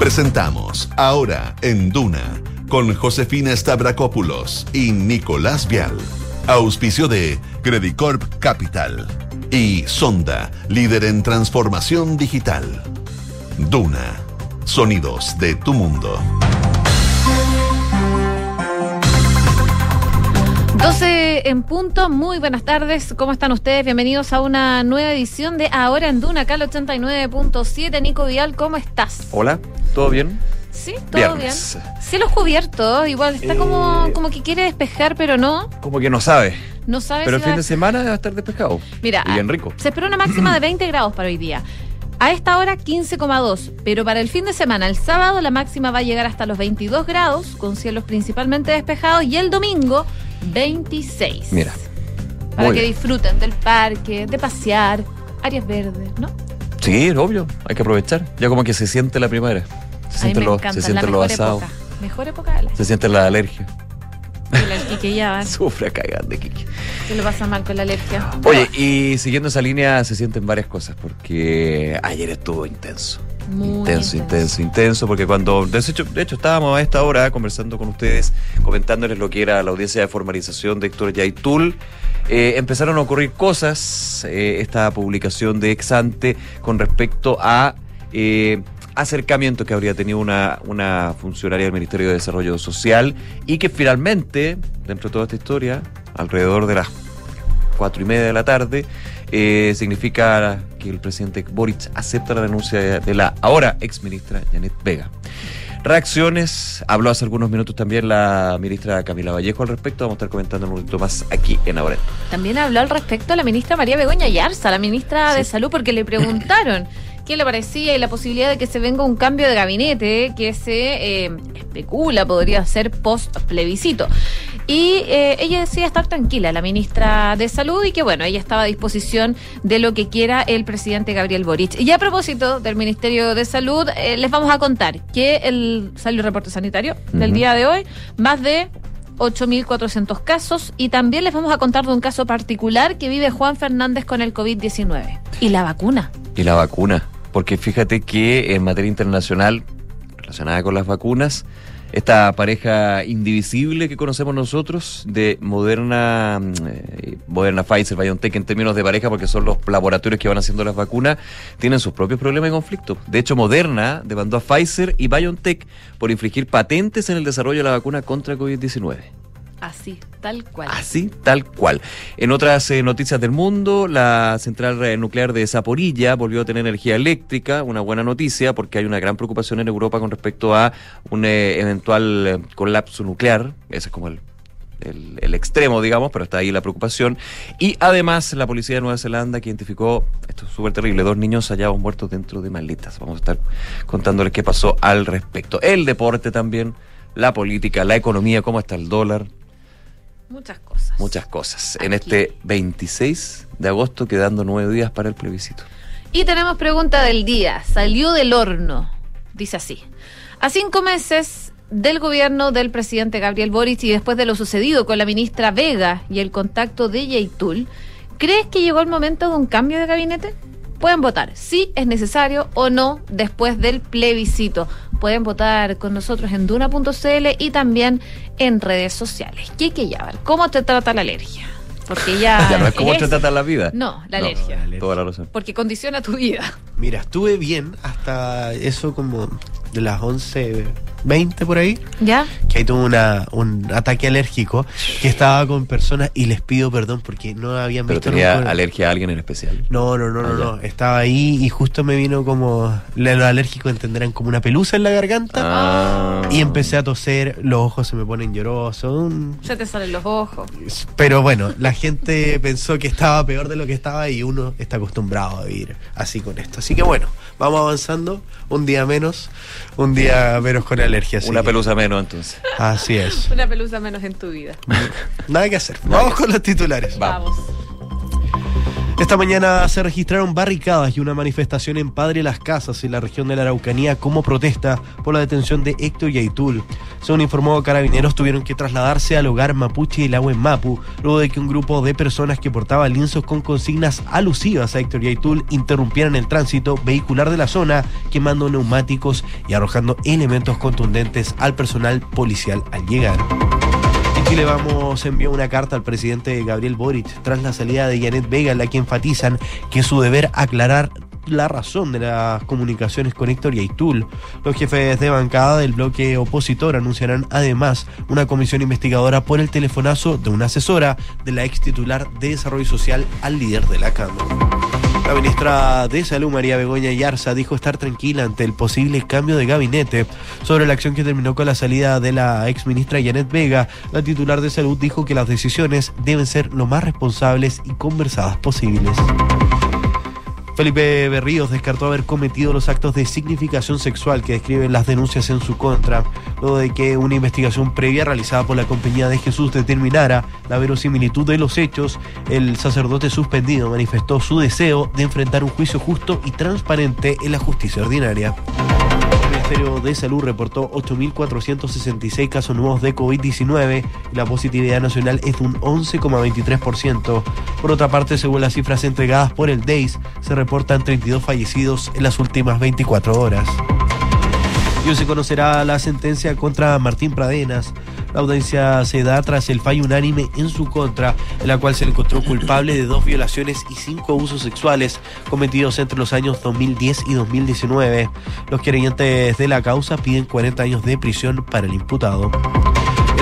Presentamos Ahora en Duna con Josefina Stavrakopoulos y Nicolás Vial. Auspicio de Credicorp Capital y Sonda, líder en transformación digital. Duna, sonidos de tu mundo. 12 en punto, muy buenas tardes, ¿cómo están ustedes? Bienvenidos a una nueva edición de Ahora en Duna, acá al 89.7. Nico Vial, ¿cómo estás? Hola, ¿todo bien? Sí, todo Viernes. bien. Cielos cubiertos, igual está como, Eh. como que quiere despejar, pero no, Como que no sabe. no sabe Pero si el fin de semana va a estar despejado. Mira, Y bien rico. se espera una máxima de 20 grados para hoy día. A esta hora 15,2, pero para el fin de semana, el sábado, la máxima va a llegar hasta los 22 grados, con cielos principalmente despejados, y el domingo 26. Mira. Para que bien. disfruten del parque, de pasear, áreas verdes, ¿no? Sí, es obvio. Hay que aprovechar. Ya como que se siente la primavera. Se sienten los, se la sienten los mejor asados. época. Mejor época de la Se sienten las alergias. ya va, Sufre a cagar de Kiki. se lo pasa mal con la alergia. Oye, y siguiendo esa línea se sienten varias cosas, porque ayer estuvo intenso. Muy intenso, intenso, intenso, porque cuando, de hecho, de hecho estábamos a esta hora conversando con ustedes, comentándoles lo que era la audiencia de formalización de Héctor Yaitul, eh, empezaron a ocurrir cosas, eh, esta publicación de Exante con respecto a eh, acercamiento que habría tenido una, una funcionaria del Ministerio de Desarrollo Social y que finalmente, dentro de toda esta historia, alrededor de las cuatro y media de la tarde, eh, significa que el presidente Boric acepta la denuncia de, de la ahora ex ministra Janet Vega. Reacciones, habló hace algunos minutos también la ministra Camila Vallejo al respecto, vamos a estar comentando un momento más aquí en Ahora. También habló al respecto la ministra María Begoña Yarza, la ministra de Salud, porque le preguntaron qué le parecía y la posibilidad de que se venga un cambio de gabinete que se eh, especula podría ser post plebiscito. Y eh, ella decía estar tranquila, la ministra de Salud, y que bueno, ella estaba a disposición de lo que quiera el presidente Gabriel Boric. Y a propósito del Ministerio de Salud, eh, les vamos a contar que el salió el reporte sanitario del día de hoy, más de 8.400 casos y también les vamos a contar de un caso particular que vive Juan Fernández con el COVID-19. Y la vacuna. Y la vacuna, porque fíjate que en materia internacional, relacionada con las vacunas, esta pareja indivisible que conocemos nosotros de Moderna, mm, eh, Moderna Pfizer, BioNTech en términos de pareja, porque son los laboratorios que van haciendo las vacunas, tienen sus propios problemas y conflictos. De hecho, Moderna demandó a Pfizer y BioNTech por infringir patentes en el desarrollo de la vacuna contra COVID-19. Así, tal cual. Así, tal cual. En otras eh, noticias del mundo, la central nuclear de Zaporilla volvió a tener energía eléctrica, una buena noticia porque hay una gran preocupación en Europa con respecto a un eh, eventual eh, colapso nuclear. Ese es como el, el- el extremo, digamos, pero está ahí la preocupación. Y además, la policía de Nueva Zelanda que identificó, esto es súper terrible, dos niños hallados muertos dentro de maletas. Vamos a estar contándoles qué pasó al respecto. El deporte también, la política, la economía, cómo está el dólar. Muchas cosas. Muchas cosas. En este 26 de agosto, quedando nueve días para el plebiscito. Y tenemos pregunta del día. Salió del horno. Dice así. A cinco meses del gobierno del presidente Gabriel Boric y después de lo sucedido con la ministra Vega y el contacto de Yeitul, ¿crees que llegó el momento de un cambio de gabinete? Pueden votar si es necesario o no después del plebiscito. Pueden votar con nosotros en duna.cl y también en redes sociales. Kike Yabar, ¿cómo te trata la alergia? Porque ya. ya no es como te trata la vida. No, la alergia. Toda la razón. Porque condiciona tu vida. Mira, estuve bien hasta eso como de las 11, 20 por ahí, ¿Ya? que ahí tuve una, un ataque alérgico, que estaba con personas y les pido perdón porque no habían Pero visto tenía nunca- alergia a alguien en especial. No, no, no, no, Ah, ya. no. Estaba ahí y justo me vino como. Los alérgicos entenderán como una pelusa en la garganta. Ah. Y empecé a toser, los ojos se me ponen llorosos. un- Se te salen los ojos. Pero bueno, la gente pensó que estaba peor de lo que estaba y uno está acostumbrado a vivir así con esto. Así que bueno, vamos avanzando. Un día menos, un día menos con alergia. así Una pelusa menos, entonces. Así es. Una pelusa menos en tu vida. Nada que hacer. Nada Vamos que con los titulares. Va. Vamos. Esta mañana se registraron barricadas y una manifestación en Padre Las Casas, en la región de la Araucanía, como protesta por la detención de Héctor Yaitul. Según informó Carabineros, tuvieron que trasladarse al hogar mapuche y el agua en Mapu, luego de que un grupo de personas que portaban lienzos con consignas alusivas a Héctor Yaitul interrumpieran el tránsito vehicular de la zona, quemando neumáticos y arrojando elementos contundentes al personal policial al llegar. Chile Vamos envió una carta al presidente Gabriel Boric tras la salida de Janet Vega en la que enfatizan que es su deber aclarar la razón de las comunicaciones con Héctor Yaitul. Los jefes de bancada del bloque opositor anunciarán además una comisión investigadora por el telefonazo de una asesora de la ex titular de Desarrollo Social al líder de la Cámara. La ministra de Salud, María Begoña Yarza, dijo estar tranquila ante el posible cambio de gabinete. Sobre la acción que terminó con la salida de la ex ministra Janet Vega, la titular de Salud dijo que las decisiones deben ser lo más responsables y conversadas posibles. Felipe Berríos descartó haber cometido los actos de significación sexual que describen las denuncias en su contra, luego de que una investigación previa realizada por la Compañía de Jesús determinara la verosimilitud de los hechos. El sacerdote suspendido manifestó su deseo de enfrentar un juicio justo y transparente en la justicia ordinaria. Ministerio de Salud reportó 8.466 casos nuevos de COVID-19 y la positividad nacional es de un 11,23%. Por otra parte, según las cifras entregadas por el DEIS, se reportan 32 fallecidos en las últimas 24 horas. Y hoy se conocerá la sentencia contra Martín Pradenas. La audiencia se da tras el fallo unánime en su contra, en la cual se le encontró culpable de dos violaciones y cinco abusos sexuales cometidos entre los años 2010 y 2019. Los creyentes de la causa piden 40 años de prisión para el imputado.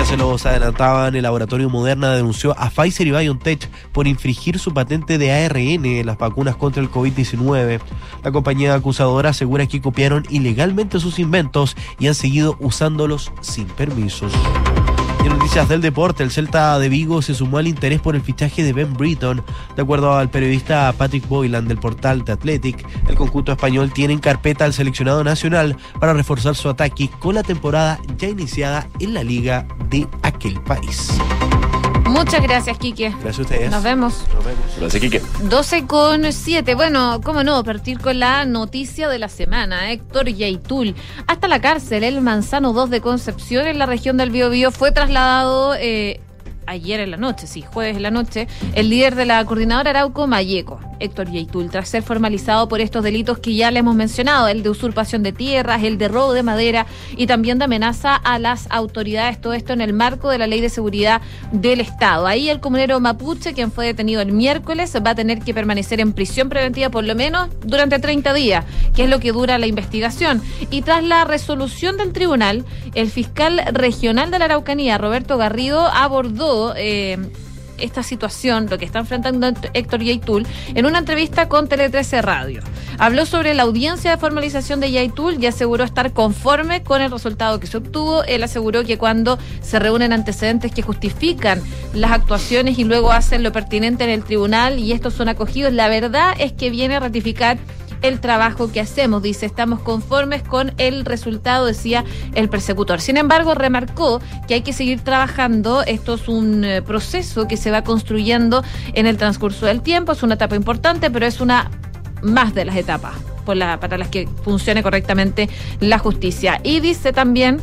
Se los adelantaban, el laboratorio Moderna denunció a Pfizer y BioNTech por infringir su patente de ARN en las vacunas contra el COVID-19. La compañía acusadora asegura que copiaron ilegalmente sus inventos y han seguido usándolos sin permisos. En noticias del deporte, el Celta de Vigo se sumó al interés por el fichaje de Ben Britton. De acuerdo al periodista Patrick Boylan del portal The Athletic, el conjunto español tiene en carpeta al seleccionado nacional para reforzar su ataque con la temporada ya iniciada en la liga de aquel país. Muchas gracias, Quique. Gracias a ustedes. Nos vemos. Nos vemos. Gracias, Quique. 12 con 7. Bueno, cómo no, partir con la noticia de la semana. Héctor Yaitul. Hasta la cárcel, el Manzano 2 de Concepción, en la región del Biobío, fue trasladado eh, ayer en la noche, sí, jueves en la noche, el líder de la coordinadora Arauco Mayeco, Héctor Yaitul, tras ser formalizado por estos delitos que ya le hemos mencionado, el de usurpación de tierras, el de robo de madera y también de amenaza a las autoridades, todo esto en el marco de la Ley de Seguridad del Estado. Ahí el comunero mapuche, quien fue detenido el miércoles, va a tener que permanecer en prisión preventiva por lo menos durante 30 días, que es lo que dura la investigación. Y tras la resolución del tribunal, el fiscal regional de la Araucanía, Roberto Garrido, abordó eh, esta situación, lo que está enfrentando Héctor Yaitul, en una entrevista con Tele 13 Radio. Habló sobre la audiencia de formalización de Yaitul y aseguró estar conforme con el resultado que se obtuvo. Él aseguró que cuando se reúnen antecedentes que justifican las actuaciones y luego hacen lo pertinente en el tribunal y estos son acogidos, la verdad es que viene a ratificar el trabajo que hacemos. Dice, estamos conformes con el resultado, decía el persecutor. Sin embargo, remarcó que hay que seguir trabajando. Esto es un eh, proceso que se va construyendo en el transcurso del tiempo. Es una etapa importante, pero es una más de las etapas para las que funcione correctamente la justicia. Y dice también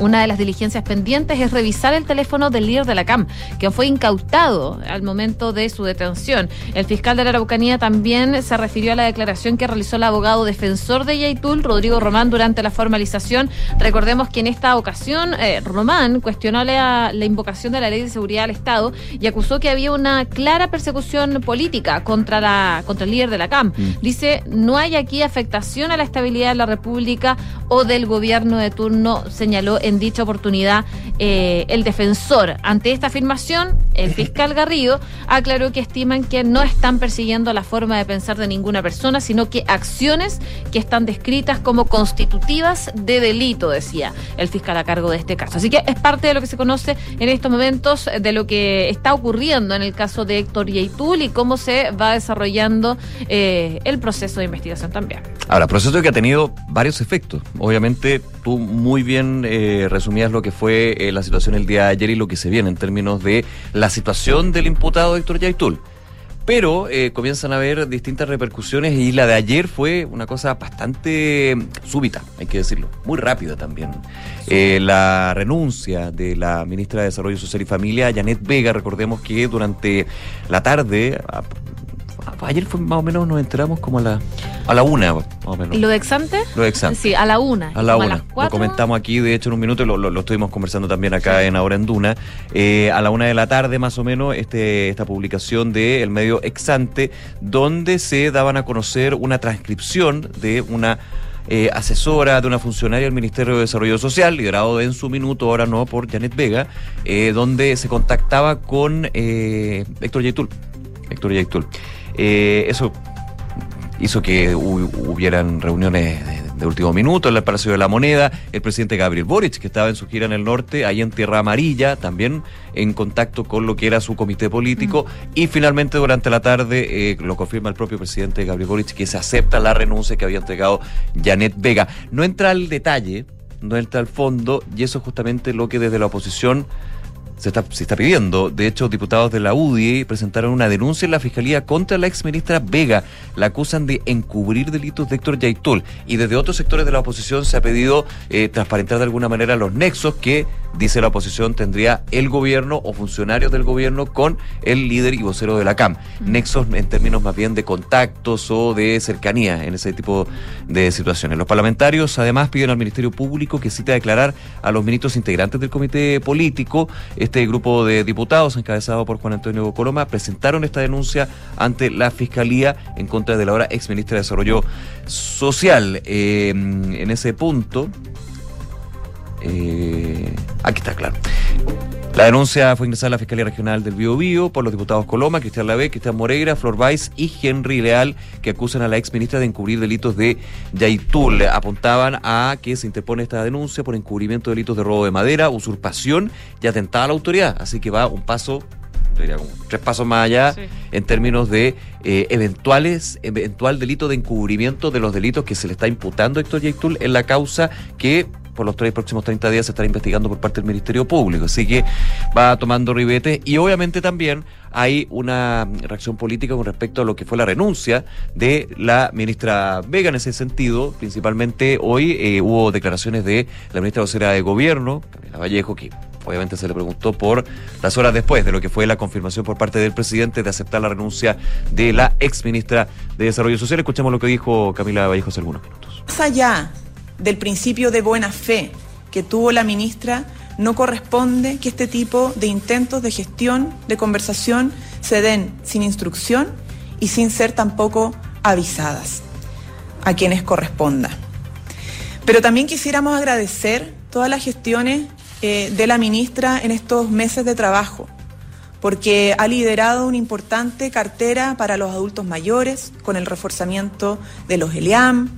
una de las diligencias pendientes es revisar el teléfono del líder de la CAM, que fue incautado al momento de su detención. El fiscal de la Araucanía también se refirió a la declaración que realizó el abogado defensor de Yaitul, Rodrigo Román, durante la formalización. Recordemos que en esta ocasión eh, Román cuestionó la, la, invocación de la Ley de Seguridad del Estado y acusó que había una clara persecución política contra, la, contra el líder de la CAM. Mm. Dice, no hay aquí afectación a la estabilidad de la República o del gobierno de turno, señaló en dicha oportunidad eh, el defensor. Ante esta afirmación, el fiscal Garrido aclaró que estiman que no están persiguiendo la forma de pensar de ninguna persona, sino que acciones que están descritas como constitutivas de delito, decía el fiscal a cargo de este caso. Así que es parte de lo que se conoce en estos momentos de lo que está ocurriendo en el caso de Héctor Yeitul y cómo se va desarrollando eh, el proceso de investigación también. Ahora, proceso que ha tenido varios efectos. Obviamente, tú muy bien eh, resumías lo que fue eh, la situación el día de ayer y lo que se viene en términos de la situación del imputado Héctor Yaitul. pero eh, comienzan a haber distintas repercusiones y la de ayer fue una cosa bastante súbita, hay que decirlo, muy rápida también. Eh, la renuncia de la ministra de Desarrollo Social y Familia, Janet Vega, recordemos que durante la tarde, ayer fue más o menos, nos enteramos como a la, a la una, más o menos. ¿Y lo de Exante? Lo de Exante. Sí, a la una. A la una. las Lo comentamos aquí, de hecho, en un minuto, lo, lo- lo estuvimos conversando también acá en Ahora en Duna. Eh, a la una de la tarde, más o menos, este, esta publicación del el medio Exante, donde se daban a conocer una transcripción de una. eh, asesora de una funcionaria del Ministerio de Desarrollo Social, liderado en su minuto, ahora no, por Janet Vega, eh, donde se contactaba con eh, Héctor Yaitul. Héctor Yaitul. Eh, eso hizo que hu- hubieran reuniones de, último minuto en el Palacio de la Moneda. El presidente Gabriel Boric, que estaba en su gira en el norte, ahí en Tierra Amarilla, también en contacto con lo que era su comité político. Y finalmente, durante la tarde, eh, lo confirma el propio presidente Gabriel Boric, que se acepta la renuncia que había entregado Janet Vega. No entra al detalle, no entra al fondo, y eso es justamente lo que desde la oposición se está, se está pidiendo. De hecho, diputados de la UDI presentaron una denuncia en la Fiscalía contra la exministra Vega. La acusan de encubrir delitos de Héctor Yaitul. Y desde otros sectores de la oposición se ha pedido eh, transparentar de alguna manera los nexos que, dice la oposición, tendría el gobierno o funcionarios del gobierno con el líder y vocero de la CAM. Nexos en términos más bien de contactos o de cercanía en ese tipo de situaciones. Los parlamentarios además piden al Ministerio Público que cite a declarar a los ministros integrantes del comité político. Este grupo de diputados, encabezado por Juan Antonio Coloma, presentaron esta denuncia ante la Fiscalía en contra de la ahora ex ministra de Desarrollo Social. Eh, en ese punto, eh, aquí está, claro. La denuncia fue ingresada a la Fiscalía Regional del Bío Bío por los diputados Coloma, Cristian Lavé, Cristian Moreira, Flor Weiss y Henry Leal, que acusan a la ex ministra de encubrir delitos de Yaitul. Apuntaban a que se interpone esta denuncia por encubrimiento de delitos de robo de madera, usurpación y atentado a la autoridad. Así que va un paso, diría tres pasos más allá Sí. en términos de eh, eventuales, eventual delito de encubrimiento de los delitos que se le está imputando a Héctor Yaitul en la causa que por los tres próximos 30 días se estará investigando por parte del Ministerio Público. Así que va tomando ribete y obviamente también hay una reacción política con respecto a lo que fue la renuncia de la ministra Vega en ese sentido. Principalmente hoy eh, hubo declaraciones de la ministra vocera de Gobierno, Camila Vallejo, que obviamente se le preguntó por las horas después de lo que fue la confirmación por parte del presidente de aceptar la renuncia de la ex ministra de Desarrollo Social. Escuchamos lo que dijo Camila Vallejo hace algunos minutos. Más allá del principio de buena fe que tuvo la ministra, no corresponde que este tipo de intentos de gestión, de conversación, se den sin instrucción y sin ser tampoco avisadas a quienes corresponda. Pero también quisiéramos agradecer todas las gestiones eh, de la ministra en estos meses de trabajo, porque ha liderado una importante cartera para los adultos mayores con el reforzamiento de los ELIAM.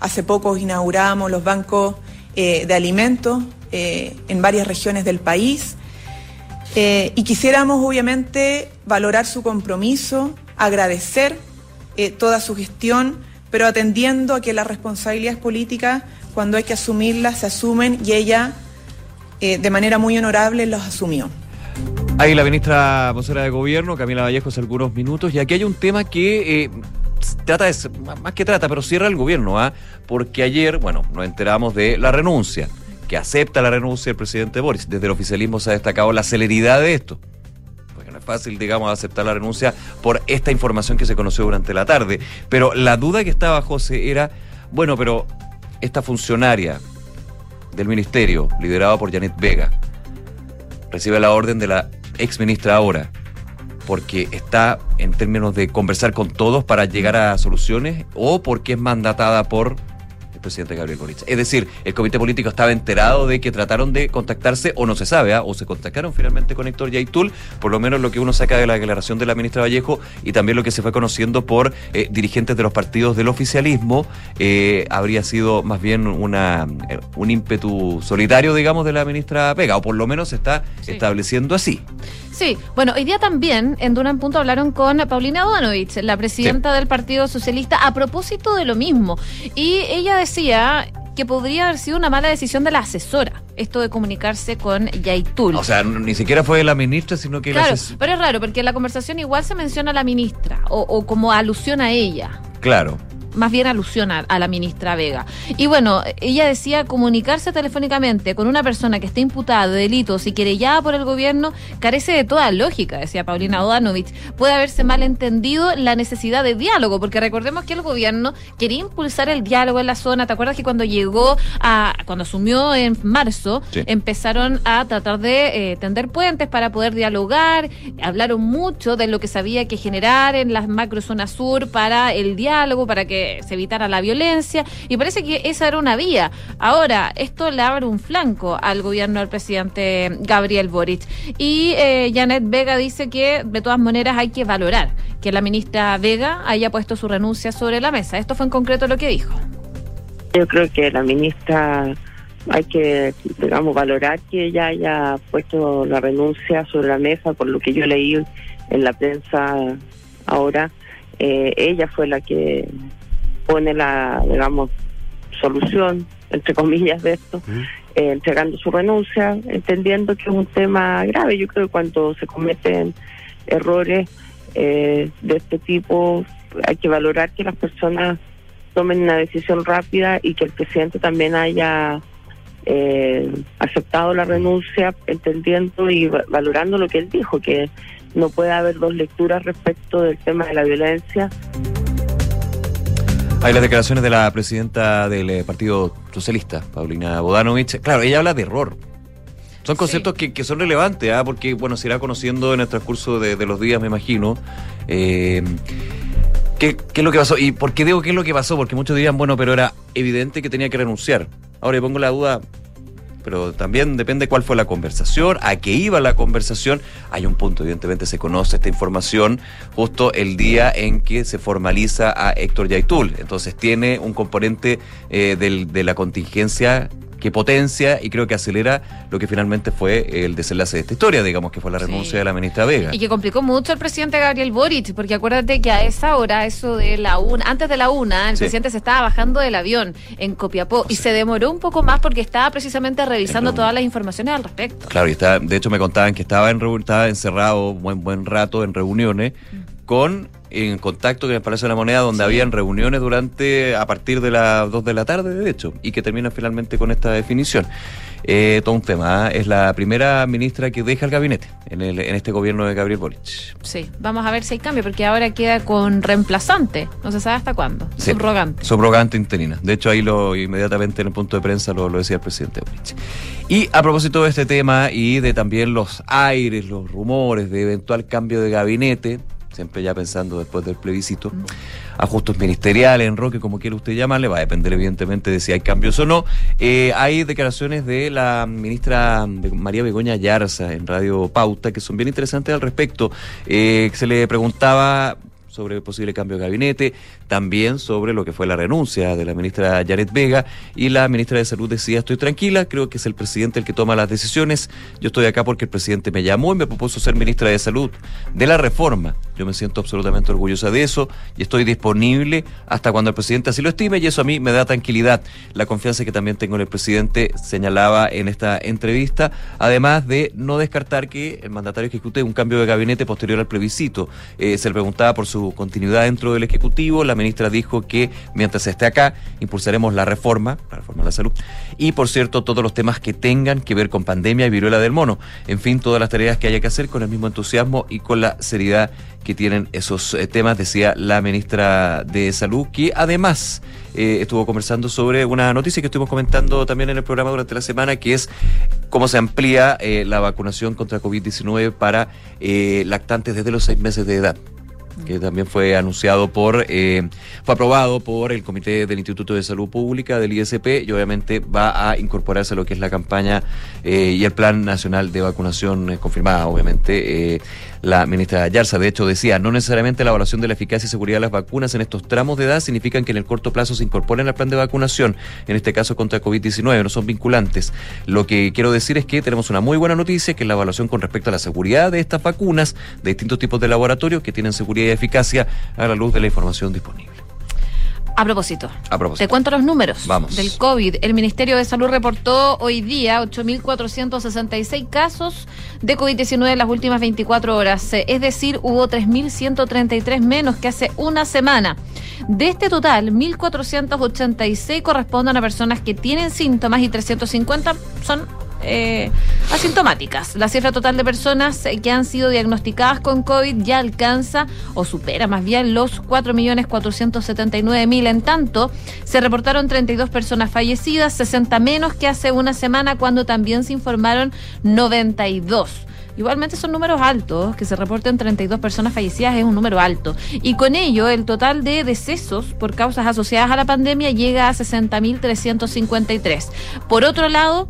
Hace poco inauguramos los bancos eh, de alimentos eh, en varias regiones del país. Eh, y quisiéramos obviamente valorar su compromiso, agradecer toda su gestión, pero atendiendo a que las responsabilidades políticas, cuando hay que asumirlas, se asumen y ella de manera muy honorable los asumió. Ahí la ministra vocera de gobierno, Camila Vallejo, hace algunos minutos, y aquí hay un tema que trata de, más que trata, pero cierra el gobierno, ¿ah? Porque ayer, bueno, nos enteramos de la renuncia, que acepta la renuncia del presidente Boris. Desde el oficialismo se ha destacado la celeridad de esto. Porque no es fácil, digamos, aceptar la renuncia por esta información que se conoció durante la tarde. Pero la duda que estaba, José, era, bueno, pero esta funcionaria del ministerio, liderada por Janet Vega, recibe la orden de la ex ministra ahora, porque está en términos de conversar con todos para llegar a soluciones o porque es mandatada por el presidente Gabriel Boric. Es decir, el comité político estaba enterado de que trataron de contactarse o no se sabe, ¿ah? o se contactaron finalmente con Héctor Yaitul, por lo menos lo que uno saca de la declaración de la ministra Vallejo y también lo que se fue conociendo por eh, dirigentes de los partidos del oficialismo, eh, habría sido más bien una, eh, un ímpetu solitario, digamos, de la ministra Vega, o por lo menos se está Sí. estableciendo así. Sí, bueno, hoy día también en Duna en Punto hablaron con Paulina Bodanovich, la presidenta del Partido Socialista, a propósito de lo mismo. Y ella decía que podría haber sido una mala decisión de la asesora. esto de comunicarse con Yaitul. O sea, ni siquiera fue la ministra, sino que claro, la pero es raro porque en la conversación igual se menciona a la ministra o, o como alusión a ella. Claro más bien alusiona a la ministra Vega. Y bueno, ella decía comunicarse telefónicamente con una persona que esté imputada de delitos y querellada por el gobierno carece de toda lógica, decía Paulina Odanovich. Puede haberse malentendido la necesidad de diálogo, porque recordemos que el gobierno quería impulsar el diálogo en la zona. ¿Te acuerdas que cuando llegó a, cuando asumió en marzo, empezaron a tratar de eh, tender puentes para poder dialogar? Hablaron mucho de lo que sabía que generar en las macro zonas sur para el diálogo, para que se evitara la violencia y parece que esa era una vía. Ahora, esto le abre un flanco al gobierno del presidente Gabriel Boric. Y eh, Janet Vega dice que de todas maneras hay que valorar que la ministra Vega haya puesto su renuncia sobre la mesa. Esto fue en concreto lo que dijo. Yo creo que la ministra hay que, digamos, valorar que ella haya puesto la renuncia sobre la mesa, por lo que yo leí en la prensa ahora. Eh, ella fue la que pone la, digamos, solución, entre comillas, de esto, eh, entregando su renuncia, entendiendo que es un tema grave. Yo creo que cuando se cometen errores eh, de este tipo, hay que valorar que las personas tomen una decisión rápida y que el presidente también haya eh, aceptado la renuncia, entendiendo y valorando lo que él dijo, que no puede haber dos lecturas respecto del tema de la violencia. Hay las declaraciones de la presidenta del eh, Partido Socialista, Paulina Bodanovich. Claro, ella habla de error. Son conceptos que, son relevantes, ¿ah? porque, bueno, se irá conociendo en el transcurso de, los días, me imagino. Eh, ¿qué, es lo que pasó? ¿Y por qué digo qué es lo que pasó? Porque muchos dirían, bueno, pero era evidente que tenía que renunciar. Ahora, le pongo la duda, pero también depende cuál fue la conversación, a qué iba la conversación. Hay un punto, evidentemente se conoce esta información justo el día en que se formaliza a Héctor Yaitul. Entonces tiene un componente eh, de la contingencia que potencia y creo que acelera lo que finalmente fue el desenlace de esta historia, digamos que fue la renuncia de la ministra Vega. Y que complicó mucho el presidente Gabriel Boric, porque acuérdate que a esa hora, eso de la una, antes de la una, el presidente se estaba bajando del avión en Copiapó y se demoró un poco más porque estaba precisamente revisando todas las informaciones al respecto. Claro, y está, de hecho me contaban que estaba, en, estaba encerrado buen buen rato en reuniones mm. con en contacto con el Palacio de la Moneda, donde habían reuniones durante, a partir de las 2 de la tarde, de hecho, y que terminan finalmente con esta definición. Eh, todo un tema. ¿eh? Es la primera ministra que deja el gabinete en, el, en este gobierno de Gabriel Boric. Sí, vamos a ver si hay cambio, porque ahora queda con reemplazante. No se sabe hasta cuándo. subrogante. Subrogante interina. De hecho, ahí lo inmediatamente en el punto de prensa lo, lo decía el presidente Boric. Y a propósito de este tema y de también los aires, los rumores de eventual cambio de gabinete, siempre ya pensando después del plebiscito, ajustes ministeriales, enroque, como quiera usted llamarle, va a depender evidentemente de si hay cambios o no. Eh, hay declaraciones de la ministra María Begoña Yarza en Radio Pauta que son bien interesantes al respecto. Eh, se le preguntaba sobre posible cambio de gabinete, también sobre lo que fue la renuncia de la ministra Janet Vega y la ministra de Salud decía, estoy tranquila, creo que es el presidente el que toma las decisiones, yo estoy acá porque el presidente me llamó y me propuso ser ministra de Salud de la reforma, yo me siento absolutamente orgullosa de eso y estoy disponible hasta cuando el presidente así lo estime y eso a mí me da tranquilidad, la confianza que también tengo en el presidente señalaba en esta entrevista, además de no descartar que el mandatario ejecute un cambio de gabinete posterior al plebiscito, eh, se le preguntaba por su continuidad dentro del Ejecutivo. La ministra dijo que mientras esté acá, impulsaremos la reforma, la reforma de la salud, y por cierto, todos los temas que tengan que ver con pandemia y viruela del mono. En fin, todas las tareas que haya que hacer con el mismo entusiasmo y con la seriedad que tienen esos eh, temas, decía la ministra de Salud, que además eh, estuvo conversando sobre una noticia que estuvimos comentando también en el programa durante la semana, que es cómo se amplía eh, la vacunación contra COVID-19 para lactantes desde los seis meses de edad que también fue anunciado por, eh, fue aprobado por el Comité del Instituto de Salud Pública del ISP y obviamente va a incorporarse a lo que es la campaña eh, y el Plan Nacional de Vacunación eh, confirmada, obviamente la ministra Yarza. De hecho, decía, no necesariamente la evaluación de la eficacia y seguridad de las vacunas en estos tramos de edad significan que en el corto plazo se incorporen al plan de vacunación, en este caso contra COVID-19, no son vinculantes. Lo que quiero decir es que tenemos una muy buena noticia, que es la evaluación con respecto a la seguridad de estas vacunas de distintos tipos de laboratorios que tienen seguridad y eficacia a la luz de la información disponible. A propósito, A propósito. te cuento los números Vamos. del COVID. El Ministerio de Salud reportó hoy día 8.466 casos de COVID-19 en las últimas 24 horas. Eh, Es decir, hubo 3.133 menos que hace una semana. De este total, 1.486 corresponden a personas que tienen síntomas y 350 son eh, asintomáticas. La cifra total de personas que han sido diagnosticadas con COVID ya alcanza o supera más bien los 4.479.000. En tanto, se reportaron 32 personas fallecidas, 60 menos que hace una semana cuando también se informaron 92. Igualmente son números altos, que se reporten 32 personas fallecidas es un número alto. Y con ello, el total de decesos por causas asociadas a la pandemia llega a 60.353. Por otro lado,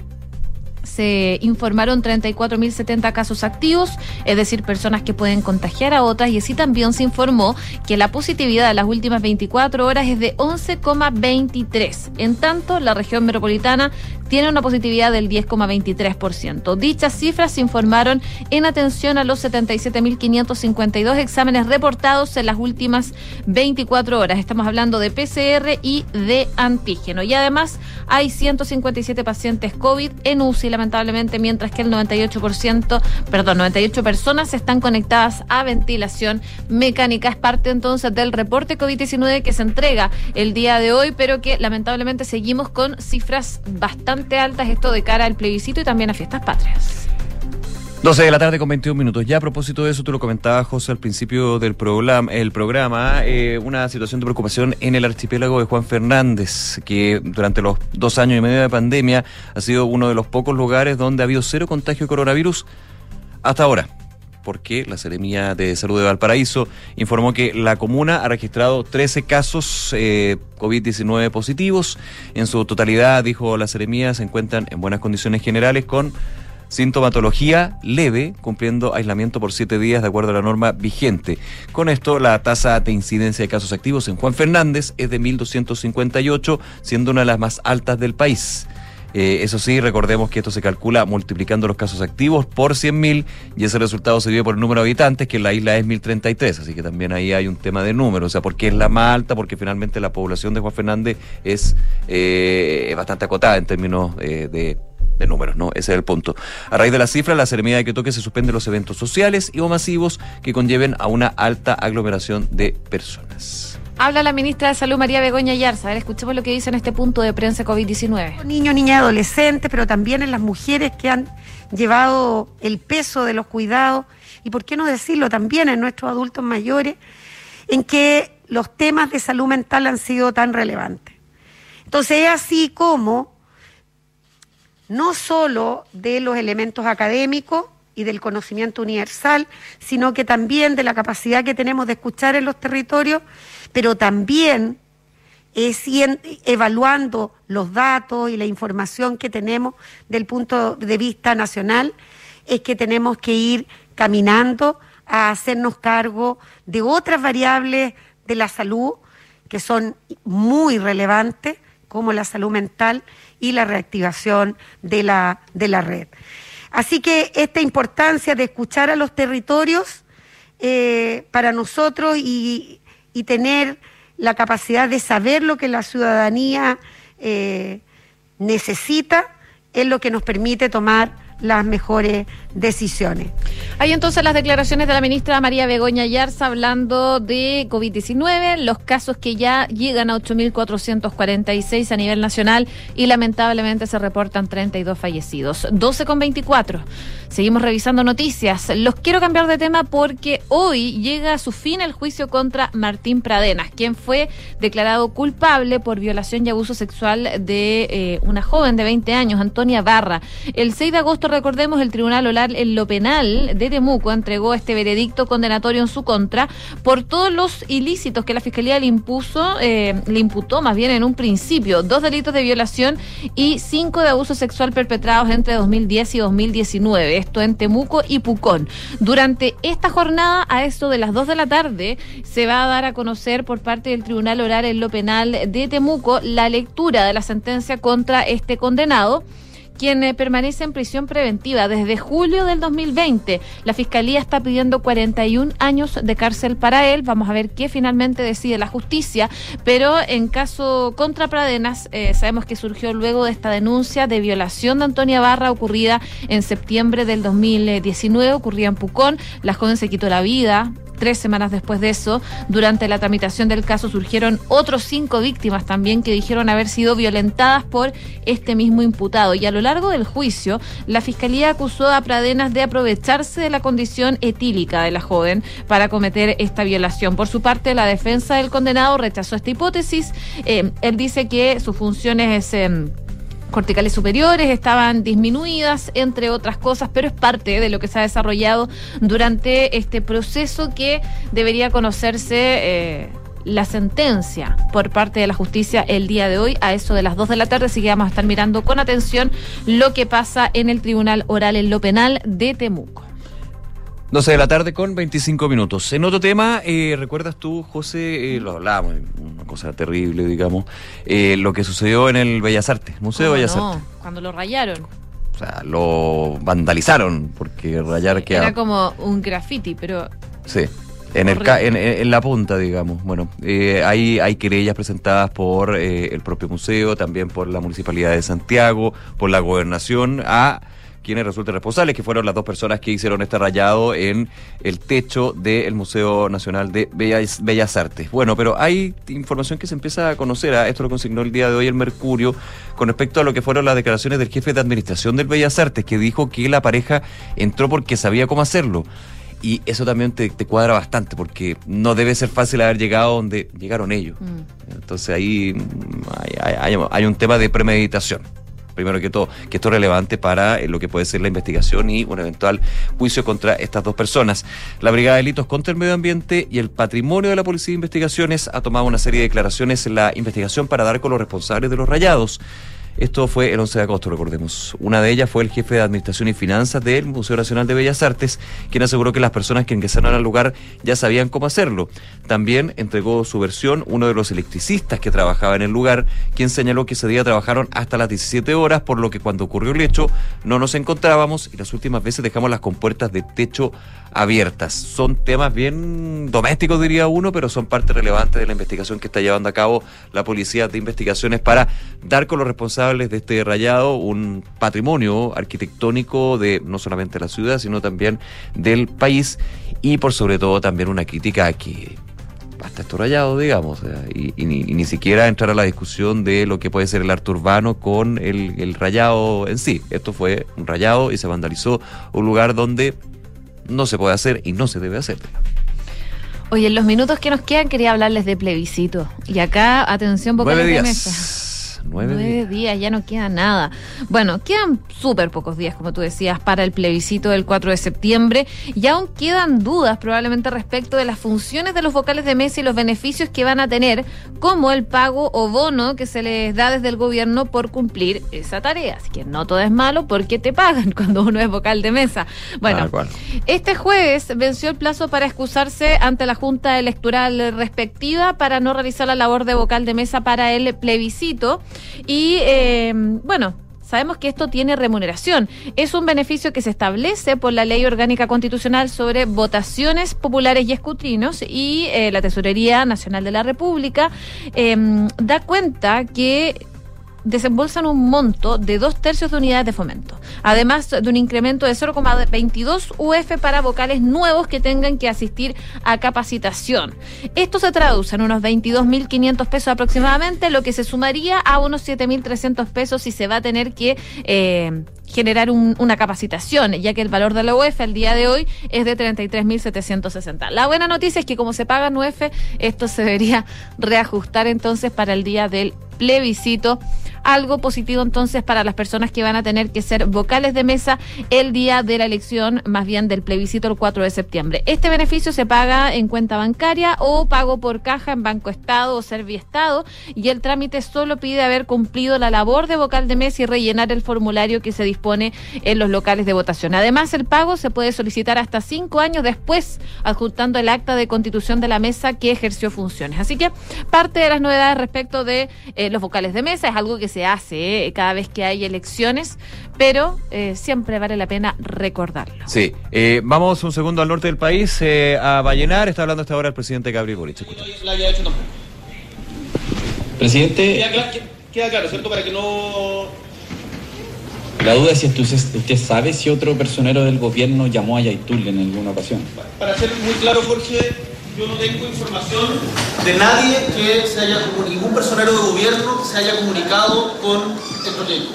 se informaron 34.070 casos activos, es decir, personas que pueden contagiar a otras, y así también se informó que la positividad de las últimas 24 horas es de 11,23. En tanto, la región metropolitana tiene una positividad del 10,23%. Dichas cifras se informaron en atención a los 77.552 exámenes reportados en las últimas 24 horas. Estamos hablando de PCR y de antígeno. Y además hay 157 pacientes COVID en UCI, lamentablemente, mientras que el 98%, perdón, 98 personas están conectadas a ventilación mecánica. Es parte entonces del reporte COVID-19 que se entrega el día de hoy, pero que lamentablemente seguimos con cifras bastante altas, esto de cara al plebiscito y también a fiestas patrias. 12 de la tarde con 21 minutos. Ya a propósito de eso, tú lo comentabas, José, al principio del programa, el programa, eh, una situación de preocupación en el archipiélago de Juan Fernández, que durante los dos años y medio de pandemia ha sido uno de los pocos lugares donde ha habido cero contagio de coronavirus hasta ahora. Porque la Seremía de Salud de Valparaíso informó que la comuna ha registrado 13 casos eh, COVID-19 positivos. En su totalidad, dijo la Seremía, se encuentran en buenas condiciones generales con sintomatología leve, cumpliendo aislamiento por siete días de acuerdo a la norma vigente. Con esto, la tasa de incidencia de casos activos en Juan Fernández es de 1.258, siendo una de las más altas del país. Eh, eso sí, recordemos que esto se calcula multiplicando los casos activos por 100.000 y ese resultado se divide por el número de habitantes, que en la isla es 1.033, así que también ahí hay un tema de números, o sea, ¿por qué es la más alta? Porque finalmente la población de Juan Fernández es eh, bastante acotada en términos eh, de de números, ¿no? Ese es el punto. A raíz de la cifra, la Seremía de que se suspende los eventos sociales y o masivos que conlleven a una alta aglomeración de personas. Habla la ministra de Salud, María Begoña Yarza. A ver, escuchemos lo que dice en este punto de prensa COVID-19. niños, niñas, adolescentes, pero también en las mujeres que han llevado el peso de los cuidados y, por qué no decirlo, también en nuestros adultos mayores, en que los temas de salud mental han sido tan relevantes. Entonces es así como no solo de los elementos académicos y del conocimiento universal, sino que también de la capacidad que tenemos de escuchar en los territorios, pero también es evaluando los datos y la información que tenemos del punto de vista nacional, es que tenemos que ir caminando a hacernos cargo de otras variables de la salud que son muy relevantes, como la salud mental y la reactivación de la, de la red. Así que esta importancia de escuchar a los territorios eh, para nosotros y, y, tener la capacidad de saber lo que la ciudadanía eh, necesita es lo que nos permite tomar las mejores decisiones. Hay entonces las declaraciones de la ministra María Begoña Yarza hablando de COVID-19, los casos que ya llegan a 8.446 a nivel nacional y lamentablemente se reportan 32 fallecidos. 12 con 24. Seguimos revisando noticias. Los quiero cambiar de tema porque hoy llega a su fin el juicio contra Martín Pradenas, quien fue declarado culpable por violación y abuso sexual de eh, una joven de 20 años, Antonia Barra. El 6 de agosto recordemos, el Tribunal Oral en lo Penal de Temuco entregó este veredicto condenatorio en su contra por todos los ilícitos que la Fiscalía le impuso, eh, le imputó más bien en un principio, dos delitos de violación y cinco de abuso sexual perpetrados entre 2010 y 2019, esto en Temuco y Pucón. Durante esta jornada, a esto de las 2 de la tarde, se va a dar a conocer por parte del Tribunal Oral en lo Penal de Temuco la lectura de la sentencia contra este condenado quien permanece en prisión preventiva desde julio del 2020. La Fiscalía está pidiendo 41 años de cárcel para él. Vamos a ver qué finalmente decide la justicia. Pero en caso contra Pradenas, eh, sabemos que surgió luego de esta denuncia de violación de Antonia Barra ocurrida en septiembre del 2019, ocurría en Pucón. La joven se quitó la vida tres semanas después de eso, durante la tramitación del caso surgieron otros cinco víctimas también que dijeron haber sido violentadas por este mismo imputado. Y a lo largo del juicio, la fiscalía acusó a Pradenas de aprovecharse de la condición etílica de la joven para cometer esta violación. Por su parte, la defensa del condenado rechazó esta hipótesis. Eh, él dice que sus funciones es... Em, corticales superiores estaban disminuidas, entre otras cosas, pero es parte de lo que se ha desarrollado durante este proceso que debería conocerse. Eh, la sentencia por parte de la justicia el día de hoy a eso de las 2 de la tarde, así que vamos a estar mirando con atención lo que pasa en el Tribunal Oral en lo Penal de Temuco. 12 de la tarde con 25 minutos. En otro tema, eh, ¿recuerdas tú, José? Eh, lo hablábamos, una cosa terrible, digamos, eh, lo que sucedió en el Bellas Artes, Museo de Bellas no? Artes. Cuando lo rayaron. O sea, lo vandalizaron, porque rayar que Era como un graffiti, pero Sí. En, el ca- en, en- la punta, digamos. Bueno, eh, hay, hay querellas presentadas por eh, el propio museo, también por la Municipalidad de Santiago, por la gobernación, a quienes resultan responsables, que fueron las dos personas que hicieron este rayado en el techo del Museo Nacional de Bellas, Bellas Artes. Bueno, pero hay información que se empieza a conocer, ah, esto lo consignó el día de hoy el Mercurio, con respecto a lo que fueron las declaraciones del jefe de administración del Bellas Artes, que dijo que la pareja entró porque sabía cómo hacerlo. Y eso también te, te cuadra bastante, porque no debe ser fácil haber llegado donde llegaron ellos. Mm. Entonces ahí hay, hay- hay- hay un tema de premeditación. Primero que todo, que esto es relevante para eh, lo que puede ser la investigación y un eventual juicio contra estas dos personas. La Brigada de Delitos contra el Medio Ambiente y el Patrimonio de la Policía de Investigaciones ha tomado una serie de declaraciones en la investigación para dar con los responsables de los rayados. Esto fue el 11 de agosto, recordemos. Una de ellas fue el jefe de Administración y Finanzas del Museo Nacional de Bellas Artes, quien aseguró que las personas que ingresaron al lugar ya sabían cómo hacerlo. También entregó su versión uno de los electricistas que trabajaba en el lugar, quien señaló que ese día trabajaron hasta las 17 horas, por lo que cuando ocurrió el hecho no nos encontrábamos y las últimas veces dejamos las compuertas de techo abiertas. Son temas bien domésticos, diría uno, pero son parte relevante de la investigación que está llevando a cabo la Policía de Investigaciones para dar con los responsables de este rayado un patrimonio arquitectónico de no solamente la ciudad, sino también del país y por sobre todo también una crítica a que basta esto rayado, digamos, sea, y, y ni, y ni siquiera entrar a la discusión de lo que puede ser el arte urbano con el, el rayado en sí. Esto fue un rayado y se vandalizó un lugar donde no se puede hacer y no se debe hacer. Oye, en los minutos que nos quedan quería hablarles de plebiscito. Y acá, atención, Nueve de mesa. Nueve, Nueve días. días, ya no queda nada. Bueno, quedan súper pocos días, como tú decías, para el plebiscito del 4 de septiembre y aún quedan dudas probablemente respecto de las funciones de los vocales de mesa y los beneficios que van a tener, como el pago o bono que se les da desde el gobierno por cumplir esa tarea. Así que no todo es malo porque te pagan cuando uno es vocal de mesa. Bueno, Tal cual. este jueves venció el plazo para excusarse ante la Junta Electoral respectiva para no realizar la labor de vocal de mesa para el plebiscito. Y eh, bueno. Sabemos que esto tiene remuneración. Es un beneficio que se establece por la Ley Orgánica Constitucional sobre votaciones populares y escrutinos y eh, la Tesorería Nacional de la República eh, da cuenta que desembolsan un monto de dos tercios de unidades de fomento, además de un incremento de 0,22 UF para vocales nuevos que tengan que asistir a capacitación. Esto se traduce en unos 22.500 pesos aproximadamente, lo que se sumaría a unos 7.300 pesos si se va a tener que... eh, generar un- una capacitación, ya que el valor de la UF al día de hoy es de 33.760. La buena noticia es que como se paga en UF, esto se debería reajustar entonces para el día del plebiscito. Algo positivo entonces para las personas que van a tener que ser vocales de mesa el día de la elección, más bien del plebiscito el 4 de septiembre. Este beneficio se paga en cuenta bancaria o pago por caja en Banco Estado o Serviestado y el trámite solo pide haber cumplido la labor de vocal de mesa y rellenar el formulario que se dispone en los locales de votación. Además, el pago se puede solicitar hasta cinco años después, adjuntando el acta de constitución de la mesa que ejerció funciones. Así que parte de las novedades respecto de eh, los vocales de mesa es algo que se hace eh, cada vez que hay elecciones, pero eh, siempre vale la pena recordarlo. Sí, eh, vamos un segundo al norte del país, eh, a Vallenar, está hablando hasta ahora el presidente Gabriel Boric. Presidente, Queda, cla- queda claro, ¿cierto? Para que no... la duda es si usted, usted sabe si otro personero del gobierno llamó a Yaitul en alguna ocasión. Para ser muy claro, Jorge, yo no tengo información de nadie que se haya ningún personero de gobierno que se haya comunicado con el proyecto.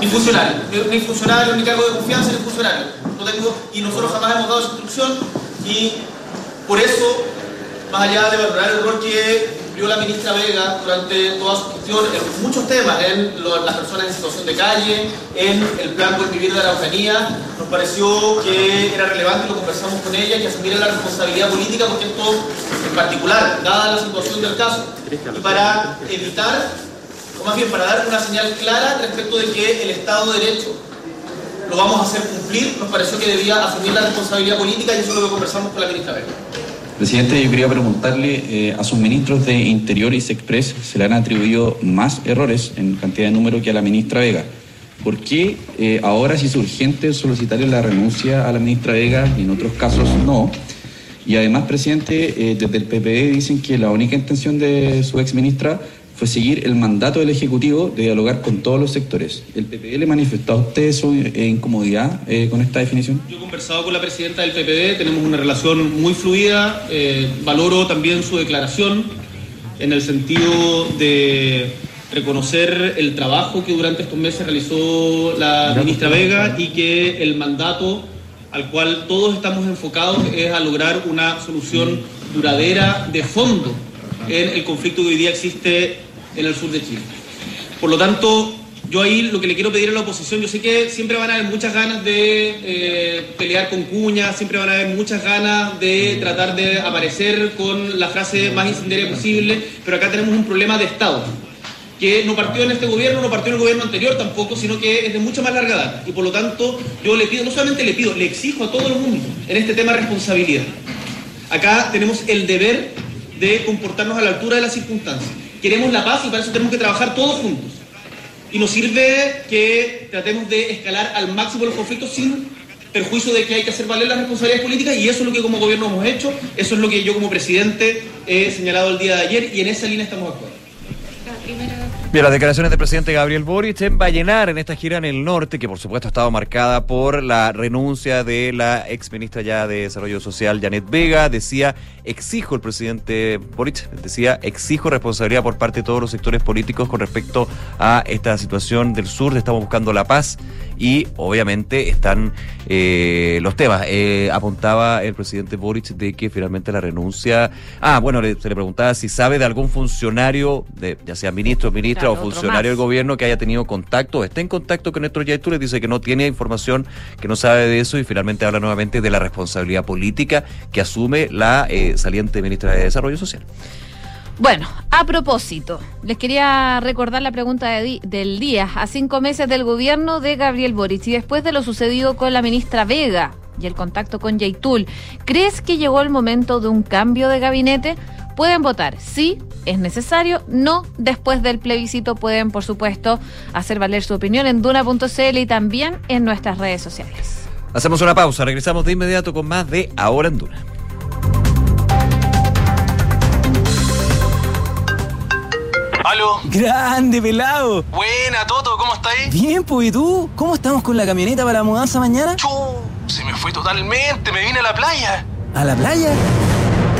Ni funcionario, ni, ni funcionario, ni cargo de confianza, ni funcionario. No tengo, y nosotros jamás hemos dado esa instrucción y por eso, más allá de valorar el rol que cumplió la ministra Vega durante toda su gestión en muchos temas, en las personas en situación de calle, en el plan por vivir de la Araucanía, nos pareció que era relevante lo conversamos con ella que asumiera la responsabilidad política porque esto en particular, dada la situación del caso, y para evitar, o más bien para dar una señal clara respecto de que el Estado de Derecho lo vamos a hacer cumplir, nos pareció que debía asumir la responsabilidad política y eso es lo que conversamos con la ministra Vega. Presidente, yo quería preguntarle, eh, a sus ministros de Interior y Sexpress se le han atribuido más errores en cantidad de número que a la ministra Vega. ¿Por qué eh, ahora sí es urgente solicitarle la renuncia a la ministra Vega y en otros casos no? Y además, presidente, eh, desde el PPE dicen que la única intención de su exministra fue seguir el mandato del Ejecutivo de dialogar con todos los sectores. ¿El PPE le manifestó a usted su eh, incomodidad eh, con esta definición? Yo he conversado con la presidenta del PPD, tenemos una relación muy fluida, eh, valoro también su declaración en el sentido de reconocer el trabajo que durante estos meses realizó la ministra Vega y que el mandato al cual todos estamos enfocados es a lograr una solución duradera de fondo en el conflicto que hoy día existe en el sur de Chile. Por lo tanto, yo ahí lo que le quiero pedir a la oposición, yo sé que siempre van a haber muchas ganas de eh, pelear con cuñas, siempre van a haber muchas ganas de tratar de aparecer con la frase más incendiaria posible, pero acá tenemos un problema de Estado que no partió en este gobierno, no partió en el gobierno anterior tampoco, sino que es de mucha más larga data. Y por lo tanto, yo le pido, no solamente le pido, le exijo a todo el mundo en este tema responsabilidad. Acá tenemos el deber de comportarnos a la altura de las circunstancias. Queremos la paz y para eso tenemos que trabajar todos juntos. Y nos sirve que tratemos de escalar al máximo los conflictos sin perjuicio de que hay que hacer valer las responsabilidades políticas y eso es lo que como gobierno hemos hecho, eso es lo que yo como presidente he señalado el día de ayer y en esa línea estamos actuando. Bien, las declaraciones del presidente Gabriel Boric en Vallenar, en esta gira en el norte, que por supuesto ha estado marcada por la renuncia de la ex ministra ya de Desarrollo Social, Janet Vega. Decía, exijo el presidente Boric, decía, exijo responsabilidad por parte de todos los sectores políticos con respecto a esta situación del sur. Estamos buscando la paz y obviamente están eh, los temas. Eh, apuntaba el presidente Boric de que finalmente la renuncia. Ah, bueno, se le preguntaba si sabe de algún funcionario, ya sea ministro, ministra Claro, funcionario del gobierno que haya tenido contacto, esté en contacto con Néstor Yaitul, dice que no tiene información, que no sabe de eso y finalmente habla nuevamente de la responsabilidad política que asume la eh, saliente ministra de Desarrollo Social. Bueno, a propósito, les quería recordar la pregunta de del día. A cinco meses del gobierno de Gabriel Boric y después de lo sucedido con la ministra Vega y el contacto con Yaitul, ¿crees que llegó el momento de un cambio de gabinete? Pueden votar sí, es necesario, no. Después del plebiscito pueden, por supuesto, hacer valer su opinión en duna.cl y también en nuestras redes sociales. Hacemos una pausa, regresamos de inmediato con más de Ahora en Duna. ¿Aló? Grande, pelado. Buena, Toto, ¿cómo estáis? Bien, pues, ¿y tú? ¿Cómo estamos con la camioneta para la mudanza mañana? Chu, se me fue totalmente, me vine a la playa. ¿A la playa?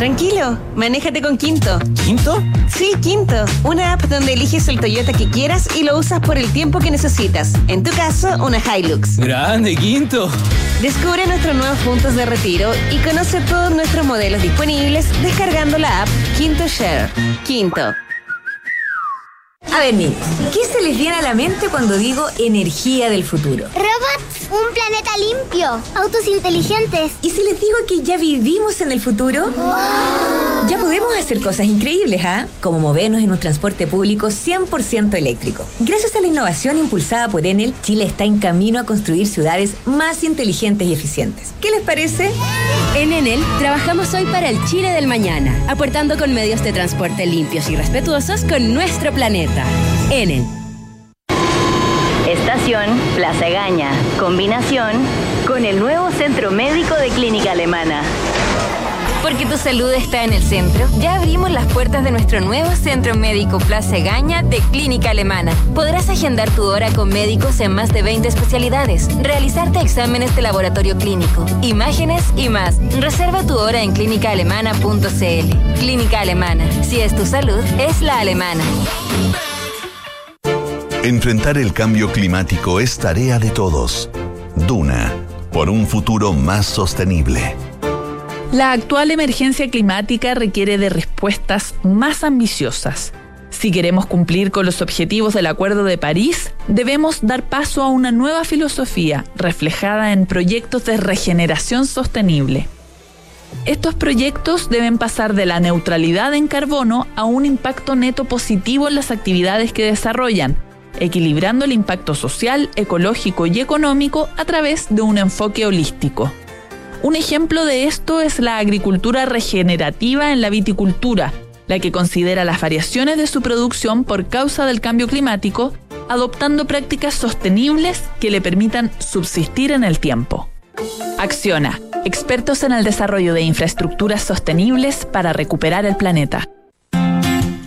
Tranquilo, manéjate con Quinto. ¿Quinto? Sí, Quinto, una app donde eliges el Toyota que quieras y lo usas por el tiempo que necesitas. En tu caso, una Hilux. Grande, Quinto. Descubre nuestros nuevos puntos de retiro y conoce todos nuestros modelos disponibles descargando la app Quinto Share. Quinto. A ver, niños, ¿qué se les viene a la mente cuando digo energía del futuro? Robots, un planeta limpio, autos inteligentes. ¿Y si les digo que ya vivimos en el futuro? Ya podemos hacer cosas increíbles, ¿ah? Como movernos en un transporte público 100% eléctrico. Gracias a la innovación innovación impulsada por Enel, Chile está en camino a construir ciudades más inteligentes y eficientes. ¿Qué les parece? En Enel trabajamos hoy para el Chile del mañana, aportando con medios de transporte limpios y respetuosos con nuestro planeta. Enel. Estación Plaza Gaña. Combinación con el nuevo Centro Médico de Clínica Alemana. Porque tu salud está en el centro, ya abrimos las puertas de nuestro nuevo Centro Médico Plaza Gaña de Clínica Alemana. Podrás agendar tu hora con médicos en más de 20 especialidades, realizarte exámenes de laboratorio clínico, imágenes y más. Reserva tu hora en clínicaalemana.cl. Clínica Alemana. Si es tu salud, es la alemana. Enfrentar el cambio climático es tarea de todos. Duna, por un futuro más sostenible. La actual emergencia climática requiere de respuestas más ambiciosas. Si queremos cumplir con los objetivos del Acuerdo de París, debemos dar paso a una nueva filosofía reflejada en proyectos de regeneración sostenible. Estos proyectos deben pasar de la neutralidad en carbono a un impacto neto positivo en las actividades que desarrollan, equilibrando el impacto social, ecológico y económico a través de un enfoque holístico. Un ejemplo de esto es la agricultura regenerativa en la viticultura, la que considera las variaciones de su producción por causa del cambio climático, adoptando prácticas sostenibles que le permitan subsistir en el tiempo. Acciona, expertos en el desarrollo de infraestructuras sostenibles para recuperar el planeta.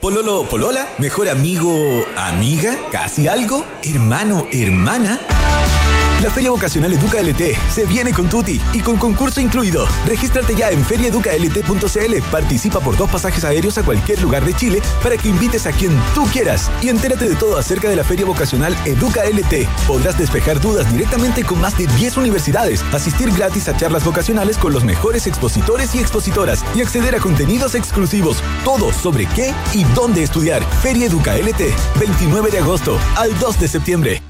Pololo, polola, mejor amigo, amiga, casi algo, hermano, hermana. La Feria Vocacional Educa LT se viene con Tuti y con concurso incluido. Regístrate ya en feriaeducalt.cl. Participa por dos pasajes aéreos a cualquier lugar de Chile para que invites a quien tú quieras y entérate de todo acerca de la Feria Vocacional Educa LT. Podrás despejar dudas directamente con más de 10 universidades, asistir gratis a charlas vocacionales con los mejores expositores y expositoras y acceder a contenidos exclusivos. Todo sobre qué y dónde estudiar. Feria Educa LT, 29 de agosto al 2 de septiembre.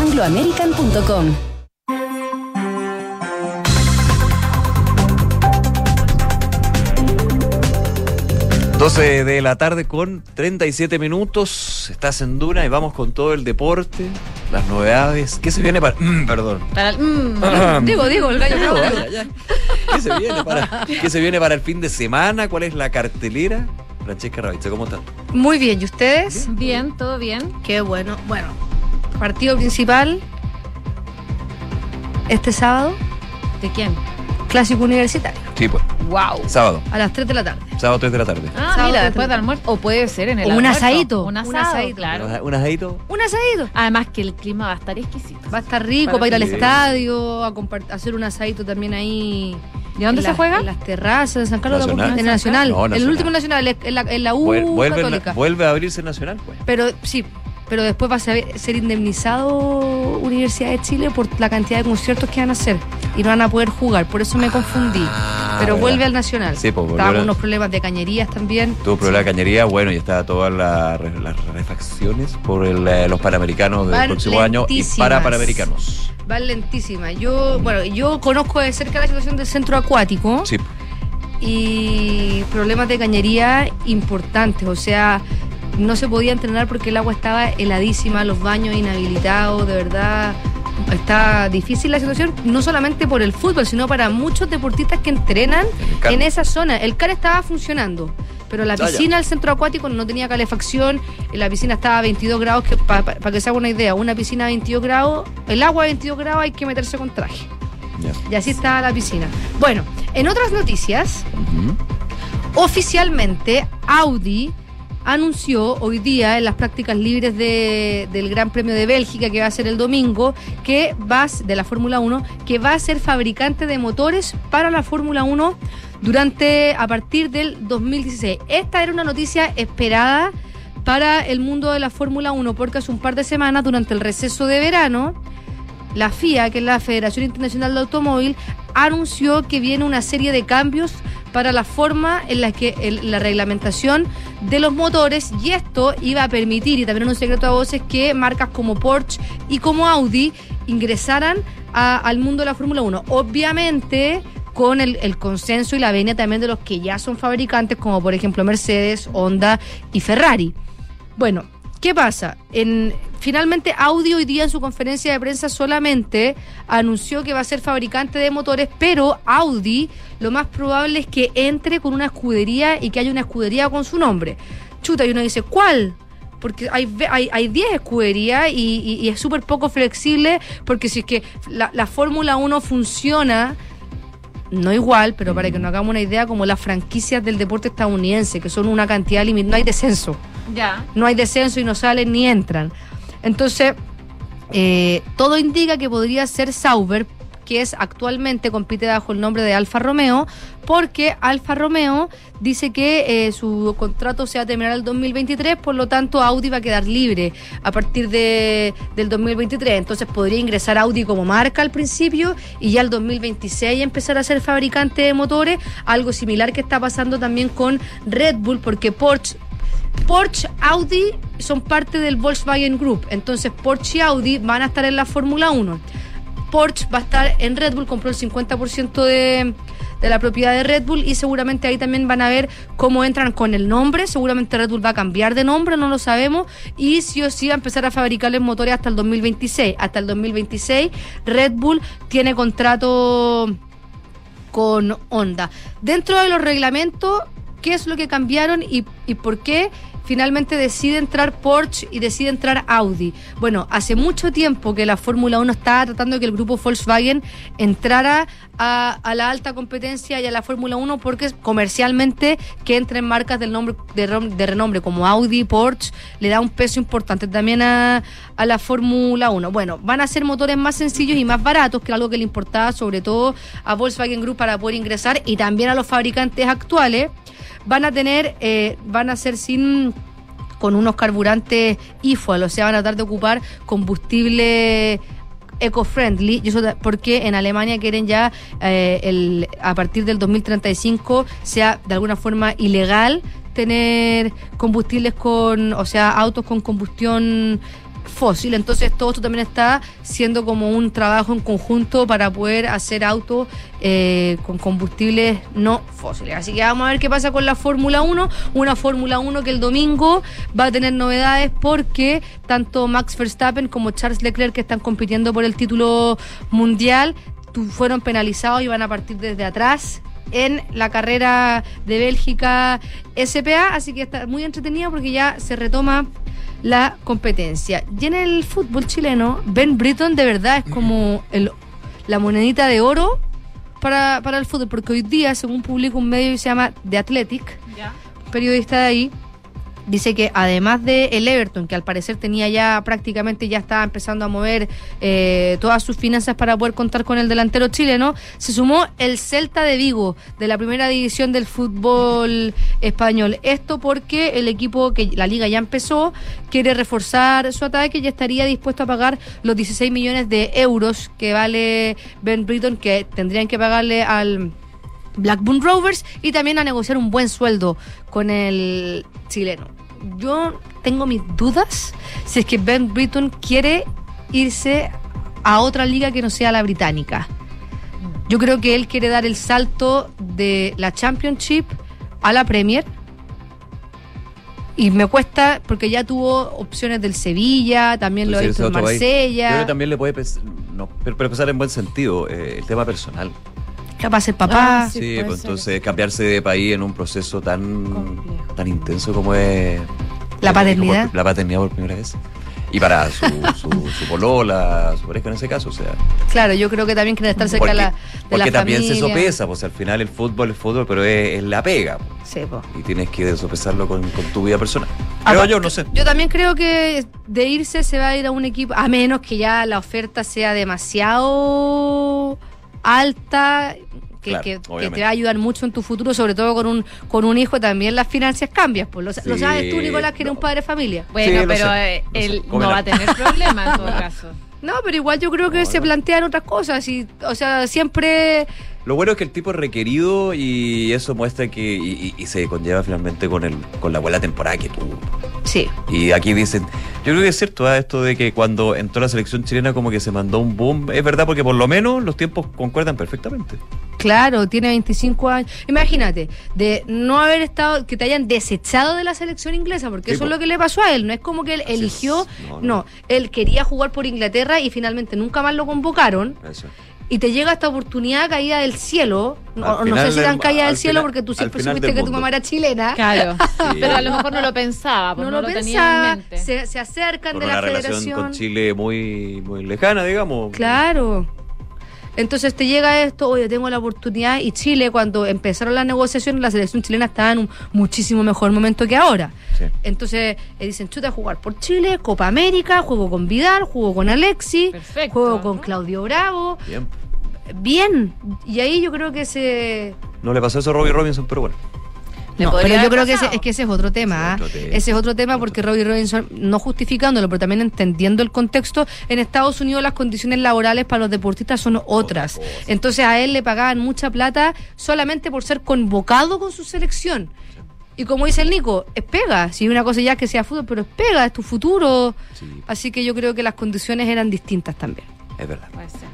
chile.angloamerican.com. 12 de la tarde con 37 minutos. Estás en Duna y vamos con todo el deporte, las novedades. ¿Qué se viene para.? Mm, perdón. Para el- mm, digo, digo, el gallo. Digo, no. vaya, ya. ¿Qué se, viene para, ¿Qué se viene para el fin de semana? ¿Cuál es la cartelera? Francesca Ravizza, ¿cómo estás? Muy bien, ¿y ustedes? Bien, todo bien. Qué bueno. Bueno, partido principal este sábado, ¿De quién? clásico universitario, Sí, pues. Wow. Sábado. a las 3 de la tarde. Sábado 3 de la tarde. Ah, Sábado mira, de después del almuerzo. O puede ser en el O un almuerzo. asadito. Un asadito. claro. ¿Un asadito? Un asadito. Además que el clima va a estar exquisito. Va a estar rico Para para, ir al estadio, a hacer un asadito también ahí. ¿De dónde en se juega? En las terrazas de San Carlos de ¿Nacional? El Nacional. No, El último Nacional, en la, en la U Vuel- vuelve, Católica. vuelve a abrirse el Nacional, pues. Pero sí, pero después va a ser, ser indemnizado Universidad de Chile por la cantidad de conciertos que van a hacer y no van a poder jugar, por eso me confundí. pero verdad. vuelve al Nacional. Sí, pues, Estaban unos problemas de cañerías también. Tuvo problema de cañería, bueno, y está todas la las refacciones por el, eh, los panamericanos del Van próximo año y lentísimas. para panamericanos. Va lentísima. Yo, bueno, yo conozco de cerca la situación del centro acuático Sí. y problemas de cañería importantes. O sea, no se podía entrenar porque el agua estaba heladísima, los baños inhabilitados, de verdad. Está difícil la situación, no solamente por el fútbol, sino para muchos deportistas que entrenan en esa zona. El CAR estaba funcionando, Pero la piscina del centro acuático no tenía calefacción, la piscina estaba a 22 grados, que para que se haga una idea, una piscina a 22 grados, el agua a 22 grados hay que meterse con traje. Y así está la piscina. Bueno, en otras noticias, oficialmente Audi anunció hoy día en las prácticas libres de- del Gran Premio de Bélgica que va a ser el domingo que va de la Fórmula 1 que va a ser fabricante de motores para la Fórmula 1 durante a partir del 2016. Esta era una noticia esperada para el mundo de la Fórmula 1 porque hace un par de semanas durante el receso de verano la FIA, que es la Federación Internacional de Automóvil, anunció que viene una serie de cambios para la forma en la que la reglamentación de los motores y esto iba a permitir, y también un secreto a voces, que marcas como Porsche y como Audi ingresaran al mundo de la Fórmula 1. Obviamente con el, el consenso y la venia también de los que ya son fabricantes, como por ejemplo Mercedes, Honda y Ferrari. Bueno, ¿qué pasa? En, finalmente Audi hoy día en su conferencia de prensa solamente anunció que va a ser fabricante de motores, pero Audi lo más probable es que entre con una escudería y que haya una escudería con su nombre. Chuta, y uno dice, ¿cuál? Porque hay, ve- hay, hay 10 escuderías y, y- y es súper poco flexible porque si es que la, la Fórmula 1 funciona no igual, pero para que nos hagamos una idea, como las franquicias del deporte estadounidense, que son una cantidad limitada, no hay descenso. Ya. No hay descenso y no salen ni entran. Entonces, eh, todo indica que podría ser Sauber, que es actualmente compite bajo el nombre de Alfa Romeo, porque Alfa Romeo dice que eh, su contrato se va a terminar el 2023, por lo tanto Audi va a quedar libre a partir de, del 2023. Entonces podría ingresar Audi como marca al principio y ya el 2026 empezar a ser fabricante de motores, algo similar que está pasando también con Red Bull, porque Porsche Porsche, Audi son parte del Volkswagen Group. Entonces Porsche y Audi van a estar en la Fórmula 1. Porsche va a estar en Red Bull, compró el 50% de, de la propiedad de Red Bull y seguramente ahí también van a ver cómo entran con el nombre. Seguramente Red Bull va a cambiar de nombre, no lo sabemos. Y sí o sí va a empezar a fabricarles motores hasta el 2026. Hasta el 2026 Red Bull tiene contrato con Honda. Dentro de los reglamentos, ¿qué es lo que cambiaron y, por qué finalmente decide entrar Porsche y decide entrar Audi? Bueno, hace mucho tiempo que la Fórmula 1 estaba tratando de que el grupo Volkswagen entrara a, a la alta competencia y a la Fórmula 1 porque comercialmente que entren marcas del nombre de renombre como Audi, Porsche, le da un peso importante también a, a la Fórmula 1. Bueno, van a ser motores más sencillos y más baratos, que era algo que le importaba sobre todo a Volkswagen Group para poder ingresar y también a los fabricantes actuales. Van a tener, eh, van a ser sin con unos carburantes e-fuel, o sea, van a tratar de ocupar combustible eco-friendly, y eso porque en Alemania quieren ya eh, el, a partir del 2035 sea de alguna forma ilegal tener combustibles con, o sea, autos con combustión fósil. Entonces todo esto también está siendo como un trabajo en conjunto para poder hacer autos eh, con combustibles no fósiles. Así que vamos a ver qué pasa con la Fórmula 1. Una Fórmula 1 que el domingo va a tener novedades porque tanto Max Verstappen como Charles Leclerc que están compitiendo por el título mundial fueron penalizados y van a partir desde atrás en la carrera de Bélgica SPA, así que está muy entretenida porque ya se retoma la competencia. Y en el fútbol chileno, Ben Britton de verdad es como el, la monedita de oro para, para el fútbol, porque hoy día, según publica un medio que se llama The Athletic, un periodista de ahí, dice que además de el Everton, que al parecer tenía ya prácticamente ya estaba empezando a mover eh, todas sus finanzas para poder contar con el delantero chileno, se sumó el Celta de Vigo de la primera división del fútbol español. Esto porque el equipo que la liga ya empezó quiere reforzar su ataque y ya estaría dispuesto a pagar los 16 millones de euros que vale Ben Britton que tendrían que pagarle al Blackburn Rovers y también a negociar un buen sueldo con el chileno. Yo tengo mis dudas si es que Ben Britton quiere irse a otra liga que no sea la británica. Yo creo que él quiere dar el salto de la Championship a la Premier. Y me cuesta porque ya tuvo opciones del Sevilla, también lo ha ese en otro país. Yo creo Marsella. que también le puede no, pero, pero pensar en buen sentido, eh, el tema personal. Capaz de ser papá. Ah, Sí, Sí, pues ser. entonces cambiarse de país en un proceso tan, tan intenso como es La paternidad. como La paternidad por primera vez. Y para su, su, su polola, su pareja en ese caso, o sea. Claro, yo creo que también quieren estar cerca Porque, de la, de porque la también familia. se sopesa, pues al final el fútbol es fútbol, pero es, es la pega. pues, Sí, po. Y tienes que sopesarlo con, con tu vida personal. Creo yo, no sé. Yo también creo que de irse se va a ir a un equipo, a menos que ya la oferta sea demasiado alta, que, Claro, que- te va a ayudar mucho en tu futuro, sobre todo con un, con un hijo, también las finanzas cambian. Pues lo, sabes tú, Nicolás, que eres no. un padre de familia. Bueno, Sí, pero sé, eh, él no va a tener problema en todo caso. No, pero igual yo creo que se plantean otras cosas. Y, o sea, siempre Lo bueno es que el tipo es requerido y eso muestra que. Y, y- y se conlleva finalmente con el con la buena temporada que tuvo. Sí. Y aquí dicen, yo creo que es cierto ¿ah? esto de que cuando entró la selección chilena como que se mandó un boom. Es verdad porque por lo menos los tiempos concuerdan perfectamente. Claro, tiene 25 años. Imagínate, de no haber estado, que te hayan desechado de la selección inglesa, porque Sí, eso es lo que le pasó a él. No es como que él eligió, No, no, no. él quería jugar por Inglaterra y finalmente nunca más lo convocaron. Eso. Y te llega esta oportunidad caída del cielo. No, Al no sé si tan caída del cielo final- porque tú siempre supiste que tu mamá era chilena. Claro. Sí. Pero a lo mejor no lo pensaba, pues No, no, lo lo tenía pensaba. en mente. Se, se acercan de una la relación federación. con Chile muy, muy lejana, digamos. Claro. Entonces te llega esto, oye, tengo la oportunidad y Chile cuando empezaron las negociaciones, la selección chilena estaba en un muchísimo mejor momento que ahora. Sí. Entonces eh, dicen, chuta, jugar por Chile, Copa América, juego con Vidal, juego con Alexi, Perfecto. juego con Claudio Bravo. Bien. Bien. Y ahí yo creo que se... No le pasó eso a Robbie Robinson, pero bueno. No, pero yo creo que ese, es que ese es otro tema. Ese es ¿ah? otro tema. Ese es otro tema porque Robbie Robinson, no justificándolo, pero también entendiendo el contexto, en Estados Unidos las condiciones laborales para los deportistas son otras. Entonces a él le pagaban mucha plata solamente por ser convocado con su selección. Y como dice el Nico, es pega. Si una cosa ya es que sea fútbol, pero es pega, es tu futuro. Sí, Así que yo creo que las condiciones eran distintas también. Es verdad.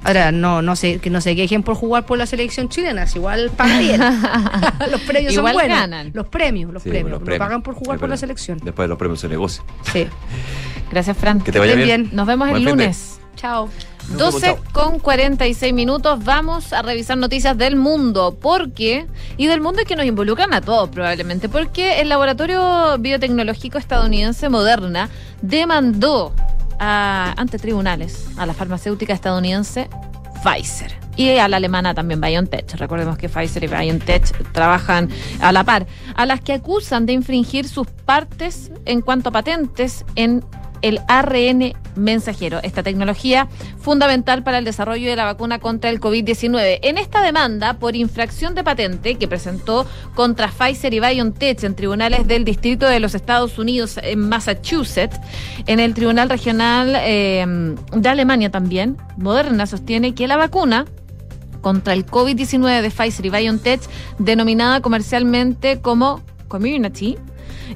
Ahora, no, no sé, que no se quejen por jugar por la selección chilena, si igual pagan bien. los premios Igual son buenos. ganan. Los premios, los Sí, premios. los Lo premios. pagan por jugar Es por la selección. Después de los premios se negocia. Sí. Gracias, Fran. Que te vaya bien. bien. Nos vemos Buen el lunes. Chao. 12 con 46 minutos. Vamos a revisar noticias del mundo. porque Y del mundo y que nos involucran a todos probablemente. Porque el laboratorio biotecnológico estadounidense Moderna demandó a, ante tribunales a la farmacéutica estadounidense Pfizer. Y a la alemana también BioNTech. Recordemos que Pfizer y BioNTech trabajan a la par. A las que acusan de infringir sus partes en cuanto a patentes en el ARN mensajero, esta tecnología fundamental para el desarrollo de la vacuna contra el COVID-19. En esta demanda por infracción de patente que presentó contra Pfizer y BioNTech en tribunales del Distrito de los Estados Unidos en Massachusetts, en el Tribunal Regional eh, de Alemania también, Moderna sostiene que la vacuna contra el COVID-19 de Pfizer y BioNTech, denominada comercialmente como Community,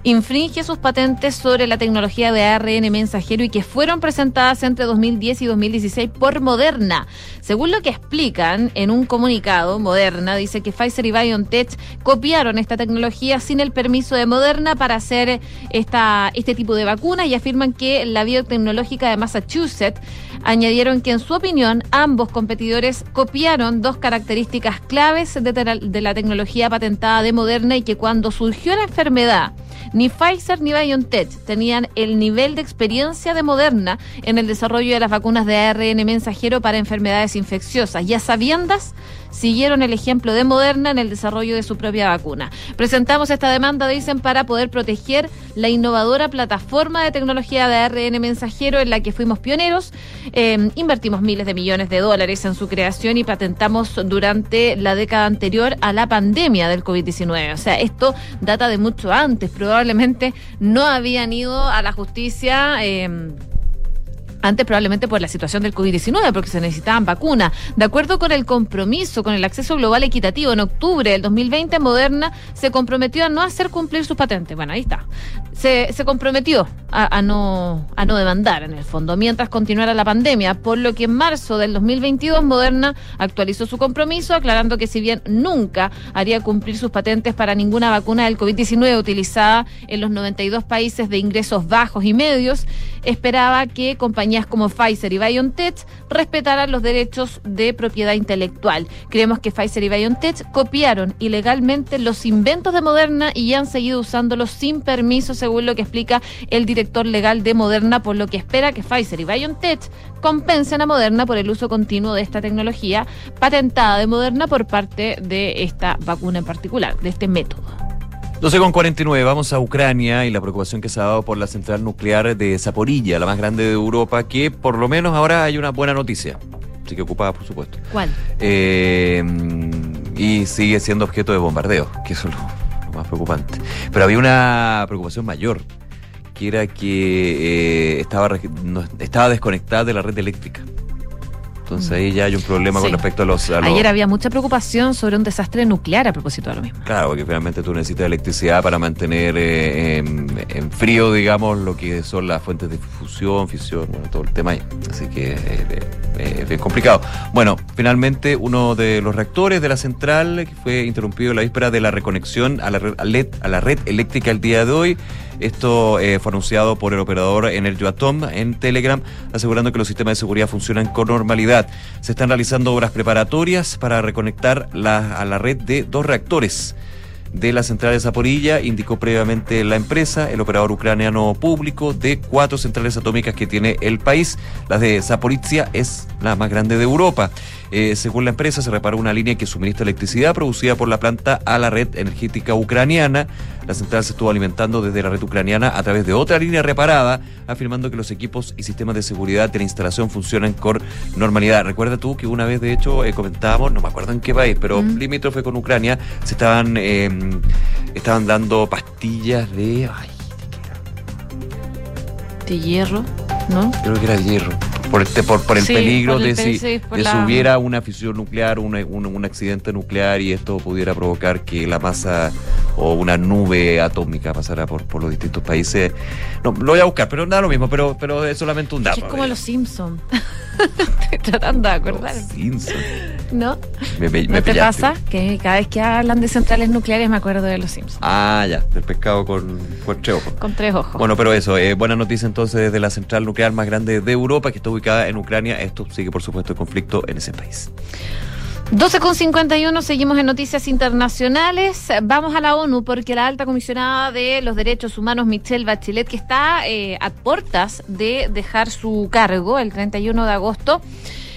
infringe sus patentes sobre la tecnología de ARN mensajero y que fueron presentadas entre 2010 y 2016 por Moderna. Según lo que explican en un comunicado, Moderna dice que Pfizer y BioNTech copiaron esta tecnología sin el permiso de Moderna para hacer esta, este tipo de vacunas y afirman que la biotecnológica de Massachusetts añadieron que en su opinión ambos competidores copiaron dos características claves de, la tecnología patentada de Moderna y que cuando surgió la enfermedad ni Pfizer ni BioNTech tenían el nivel de experiencia de Moderna en el desarrollo de las vacunas de ARN mensajero para enfermedades infecciosas. Y a sabiendas, siguieron el ejemplo de Moderna en el desarrollo de su propia vacuna. Presentamos esta demanda, dicen, para poder proteger la innovadora plataforma de tecnología de ARN mensajero en la que fuimos pioneros. Eh, invertimos miles de millones de dólares en su creación y patentamos durante la década anterior a la pandemia del COVID-19. O sea, esto data de mucho antes. Probablemente no habían ido a la justicia. eh, antes probablemente por la situación del COVID-19, porque se necesitaban vacunas. De acuerdo con el compromiso con el acceso global equitativo, en octubre del 2020 Moderna se comprometió a no hacer cumplir sus patentes. Bueno, ahí está. Se, se comprometió a, a no, a no demandar en el fondo, mientras continuara la pandemia, por lo que en marzo del 2022 Moderna actualizó su compromiso, aclarando que si bien nunca haría cumplir sus patentes para ninguna vacuna del COVID-19 utilizada en los 92 países de ingresos bajos y medios, esperaba que compañías como Pfizer y BioNTech respetaran los derechos de propiedad intelectual. Creemos que Pfizer y BioNTech copiaron ilegalmente los inventos de Moderna y han seguido usándolos sin permiso, según lo que explica el director legal de Moderna, por lo que espera que Pfizer y BioNTech compensen a Moderna por el uso continuo de esta tecnología patentada de Moderna por parte de esta vacuna en particular, de este método. 12 con 49, vamos a Ucrania y la preocupación que se ha dado por la central nuclear de Zaporilla, la más grande de Europa, que por lo menos ahora hay una buena noticia. Sí que ocupada, por supuesto. ¿Cuál? Eh, y sigue siendo objeto de bombardeo, que eso es lo, lo más preocupante. Pero había una preocupación mayor, que era que eh, estaba, no- estaba desconectada de la red eléctrica. Entonces ahí ya hay un problema con respecto a los... a los- Ayer había mucha preocupación sobre un desastre nuclear a propósito de lo mismo. Claro, porque finalmente tú necesitas electricidad para mantener eh, en, en frío, digamos, lo que son las fuentes de fusión, fisión, bueno, todo el tema ahí. Así que eh, eh, es bien complicado. Bueno, finalmente uno de los reactores de la central que fue interrumpido la víspera de la reconexión a la red, a la red eléctrica el día de hoy. Esto eh, fue anunciado por el operador Energoatom en Telegram, asegurando que los sistemas de seguridad funcionan con normalidad. Se están realizando obras preparatorias para reconectar a la red de dos reactores de la central de Zaporilla, indicó previamente la empresa, el operador ucraniano público de cuatro centrales atómicas que tiene el país. La de Zaporizhia es la más grande de Europa. Eh, según la empresa, se reparó una línea que suministra electricidad producida por la planta a la red energética ucraniana. La central se estuvo alimentando desde la red ucraniana a través de otra línea reparada, afirmando que los equipos y sistemas de seguridad de la instalación funcionan con normalidad. Recuerda tú que una vez, de hecho, eh, comentábamos, no me acuerdo en qué país, pero Mm. limítrofe con Ucrania, se estaban, eh, estaban dando pastillas de. Ay, De hierro, ¿no? creo que era el hierro. Por, este, por, por el Sí, peligro por el de si, sí, de si la- hubiera una fisión nuclear, una- un, un accidente nuclear y esto pudiera provocar que la masa o una nube atómica pasara por, por los distintos países. No, lo voy a buscar, pero nada lo mismo, pero, pero es solamente un dato. es como los Simpsons. Estoy tratando de acordar. Simpson. ¿No? Me, me- me ¿No te pillaste. pasa? Que cada vez que hablan de centrales nucleares me acuerdo de los Simpsons. Ah, ya, del pescado con, con tres ojos. Con tres ojos. Bueno, pero eso, eh, buena noticia entonces desde la central nuclear más grande de Europa, que está ubicada en Ucrania. Esto sigue, por supuesto, el conflicto en ese país. 12 con 51, seguimos en noticias internacionales. Vamos a la ONU porque la alta comisionada de los derechos humanos, Michelle Bachelet, que está eh, a puertas de dejar su cargo el 31 de agosto,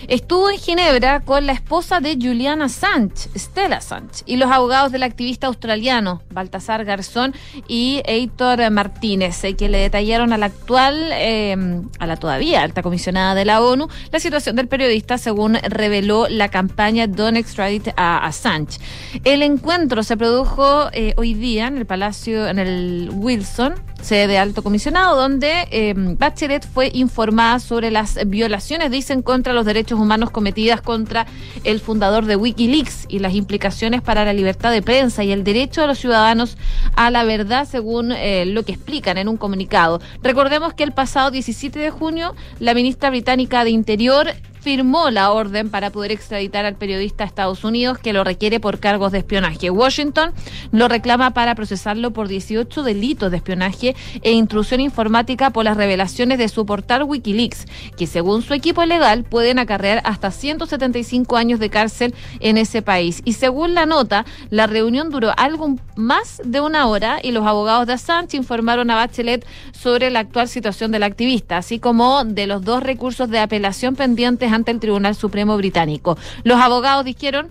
estuvo en Ginebra con la esposa de Julian Assange, Stella Assange, y los abogados del activista australiano, Baltasar Garzón y Heitor Martínez, eh, que le detallaron a la actual, eh, a la todavía alta comisionada de la ONU, la situación del periodista, según reveló la campaña Don't Extradite a Assange. El encuentro se produjo eh, hoy día en el Palacio, en el Wilson, sede de alto comisionado, donde eh, Bachelet fue informada sobre las violaciones, dicen, contra los derechos humanos cometidas contra el fundador de Wikileaks y las implicaciones para la libertad de prensa y el derecho de los ciudadanos a la verdad, según eh, lo que explican en un comunicado. Recordemos que el pasado 17 de junio, la ministra británica de Interior firmó la orden para poder extraditar al periodista a Estados Unidos que lo requiere por cargos de espionaje. Washington lo reclama para procesarlo por 18 delitos de espionaje e intrusión informática por las revelaciones de su portal Wikileaks, que según su equipo legal pueden acarrear hasta 175 años de cárcel en ese país. Y según la nota, la reunión duró algo más de una hora y los abogados de Assange informaron a Bachelet sobre la actual situación del activista, así como de los dos recursos de apelación pendientes ante el Tribunal Supremo británico. Los abogados dijeron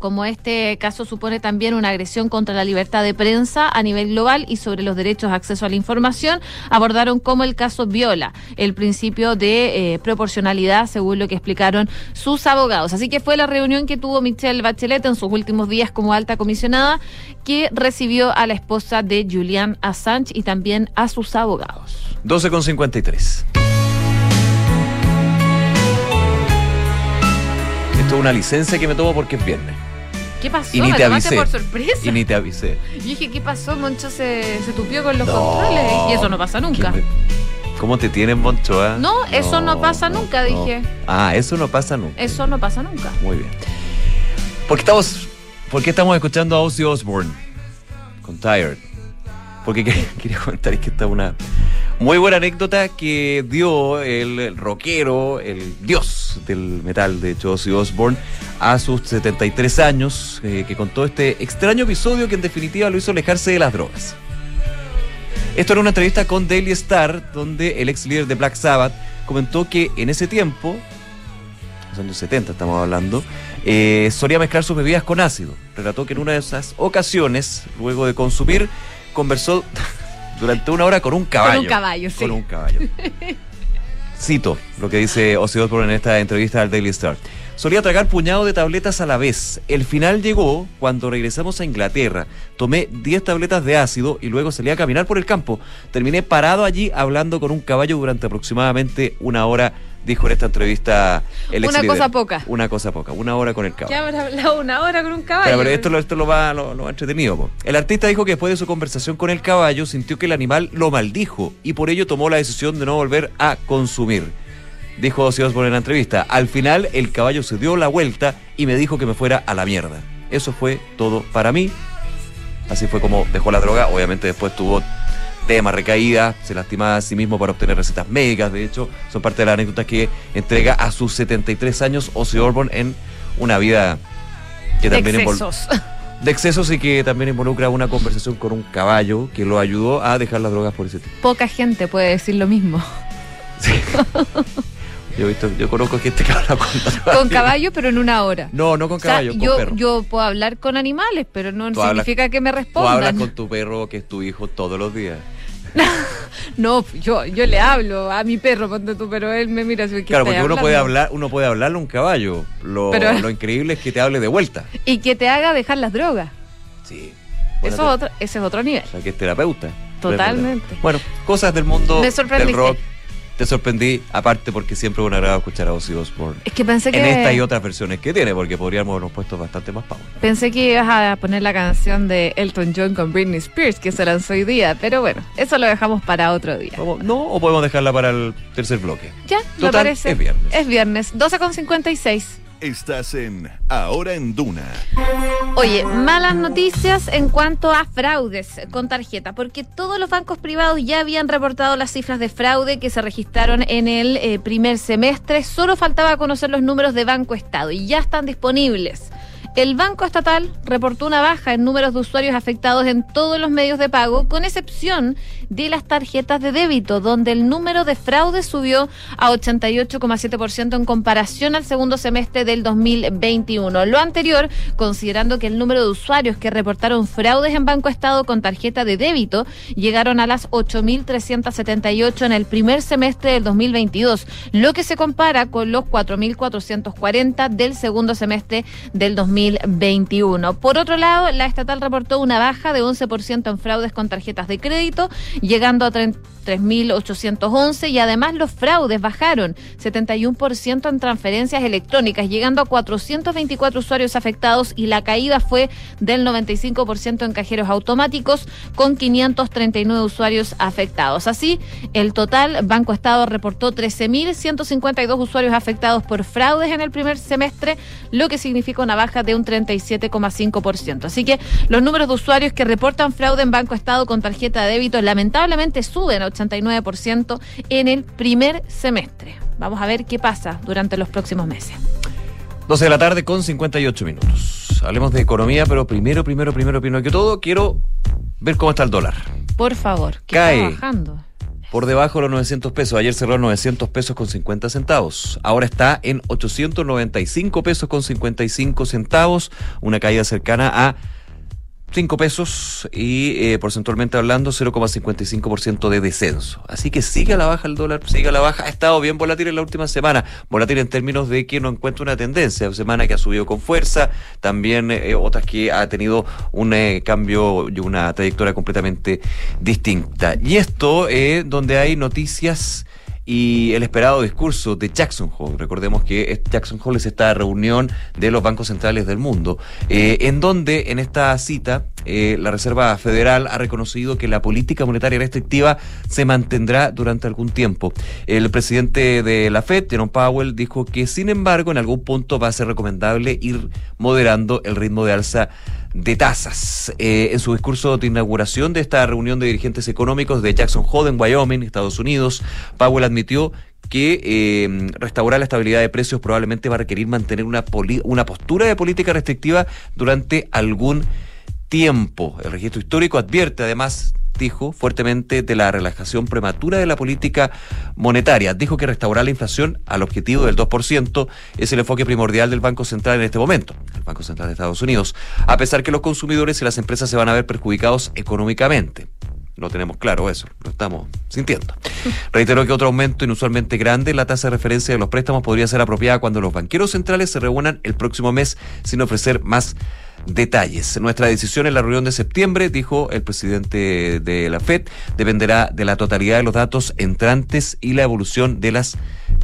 como este caso supone también una agresión contra la libertad de prensa a nivel global y sobre los derechos de acceso a la información, abordaron cómo el caso viola el principio de eh, proporcionalidad, según lo que explicaron sus abogados. Así que fue la reunión que tuvo Michelle Bachelet en sus últimos días como alta comisionada, que recibió a la esposa de Julian Assange y también a sus abogados. 12 con 53. Esto es una licencia que me tomo porque es viernes. ¿Qué pasó? Y ni ¿Me te avisé. por sorpresa? Y ni te avisé. Yo dije, ¿qué pasó? Moncho se, se tupió con los No. controles y eso no pasa nunca. ¿Cómo te tienen, Moncho? ah? No, eso no pasa nunca, dije. Ah, eso no pasa nunca. Eso no pasa nunca. Muy bien. ¿Por qué estamos, por qué estamos escuchando a Ozzy Osbourne con Tired? Porque que- quería comentar que esta es una, Muy buena anécdota que dio el rockero, el dios del metal, de Ozzy Osbourne, a sus 73 años, eh, que contó este extraño episodio que en definitiva lo hizo alejarse de las drogas. Esto era una entrevista con Daily Star, donde el ex líder de Black Sabbath comentó que en ese tiempo, los años 70 estamos hablando, eh, solía mezclar sus bebidas con ácido. Relató que en una de esas ocasiones, luego de consumir, conversó durante una hora con un caballo. Con un caballo, sí. Con un caballo. Cito lo que dice Ozzy Osbourne en esta entrevista al Daily Star. Solía tragar puñado de tabletas a la vez. El final llegó cuando regresamos a Inglaterra. Tomé 10 tabletas de ácido y luego salí a caminar por el campo. Terminé parado allí hablando con un caballo durante aproximadamente una hora, dijo en esta entrevista el ex Una líder. cosa poca. Una cosa poca, una hora con el caballo. ¿Qué habrá hablado una hora con un caballo? Claro, pero esto, lo- esto lo va lo, lo entretenido. po. El artista dijo que después de su conversación con el caballo sintió que el animal lo maldijo y por ello tomó la decisión de no volver a consumir. Dijo Ozzy Osbourne en la entrevista. Al final el caballo se dio la vuelta y me dijo que me fuera a la mierda. Eso fue todo para mí. Así fue como dejó la droga. Obviamente después tuvo temas, recaídas, se lastimaba a sí mismo para obtener recetas médicas. De hecho, son parte de las anécdotas que entrega a sus 73 años Ozzy Osbourne en una vida que De también invol- excesos. de excesos y que también involucra una conversación con un caballo que lo ayudó a dejar las drogas por ese tiempo. Poca gente puede decir lo mismo. Yo, he visto, yo conozco gente que habla con Con caballo, pero en una hora. No, no con O sea, caballo, con yo, perro. yo puedo hablar con animales, pero no Tú hablas- significa que me Tú hablas respondan. con tu perro que es tu hijo todos los días. No, yo, yo le hablo a mi perro, ponte tú, pero él me mira así, ¿qué Claro, porque uno puede hablar, uno puede hablarle a un caballo. Lo, Pero- lo increíble es que te hable de vuelta. Y que te haga dejar las drogas. Sí. Eso es otro, ese es otro nivel. O sea, que es terapeuta. Totalmente. Bueno, cosas del mundo Me del rock. Te sorprendí, aparte porque siempre es un agrado escuchar a Ozzy Osbourne. Es que pensé En que esta y otras versiones que tiene, porque podríamos habernos puesto bastante más power. pensé que ibas a poner la canción de Elton John con Britney Spears, que se lanzó hoy día, pero bueno, eso lo dejamos para otro día. ¿No? ¿O podemos dejarla para el tercer bloque? Ya, me Total, parece. es viernes. Es viernes, 12 con 56. Estás en Ahora en Duna. Oye, malas noticias en cuanto a fraudes con tarjeta, porque todos los bancos privados ya habían reportado las cifras de fraude que se registraron en el eh, primer semestre. Solo faltaba conocer los números de Banco Estado y ya están disponibles. El Banco Estatal reportó una baja en números de usuarios afectados en todos los medios de pago, con excepción de las tarjetas de débito, donde el número de fraudes subió a 88,7% en comparación al segundo semestre del 2021. Lo anterior, considerando que el número de usuarios que reportaron fraudes en Banco Estado con tarjeta de débito llegaron a las 8.378 en el primer semestre del 2022, lo que se compara con los 4.440 del segundo semestre del 2021. Por otro lado, la estatal reportó una baja de 11% en fraudes con tarjetas de crédito, llegando a 3.811 y además los fraudes bajaron 71% en transferencias electrónicas, llegando a 424 usuarios afectados y la caída fue del 95% en cajeros automáticos con 539 usuarios afectados. Así, el total Banco Estado reportó 13.152 usuarios afectados por fraudes en el primer semestre, lo que significa una baja de un 37,5%. Así que los números de usuarios que reportan fraude en Banco Estado con tarjeta de débito lamentablemente suben a 89% en el primer semestre. Vamos a ver qué pasa durante los próximos meses. 12 de la tarde con 58 minutos. Hablemos de economía, pero primero, primero, primero, primero que todo, quiero ver cómo está el dólar. Por favor, que Cae. está bajando. Por debajo de los 900 pesos. Ayer cerró en 900 pesos con 50 centavos. Ahora está en 895 pesos con 55 centavos. Una caída cercana a 5 pesos y eh, porcentualmente hablando 0,55% de descenso. Así que sigue a la baja el dólar, sigue a la baja. Ha estado bien volátil en la última semana. Volátil en términos de que no encuentra una tendencia. Semana que ha subido con fuerza, también eh, otras que ha tenido un eh, cambio y una trayectoria completamente distinta. Y esto eh, donde hay noticias y el esperado discurso de Jackson Hole. Recordemos que Jackson Hole es esta reunión de los bancos centrales del mundo, eh, en donde en esta cita eh, la Reserva Federal ha reconocido que la política monetaria restrictiva se mantendrá durante algún tiempo. El presidente de la Fed, Jerome Powell, dijo que sin embargo en algún punto va a ser recomendable ir moderando el ritmo de alza de tasas. Eh, en su discurso de inauguración de esta reunión de dirigentes económicos de Jackson Hole en Wyoming, Estados Unidos, Powell admitió que eh, restaurar la estabilidad de precios probablemente va a requerir mantener una, una postura de política restrictiva durante algún tiempo. El registro histórico advierte además dijo fuertemente de la relajación prematura de la política monetaria. Dijo que restaurar la inflación al objetivo del 2% es el enfoque primordial del Banco Central en este momento, el Banco Central de Estados Unidos, a pesar que los consumidores y las empresas se van a ver perjudicados económicamente. No tenemos claro eso, lo estamos sintiendo. Reitero que otro aumento inusualmente grande en la tasa de referencia de los préstamos podría ser apropiada cuando los banqueros centrales se reúnan el próximo mes sin ofrecer más detalles. Nuestra decisión en la reunión de septiembre, dijo el presidente de la FED, dependerá de la totalidad de los datos entrantes y la evolución de las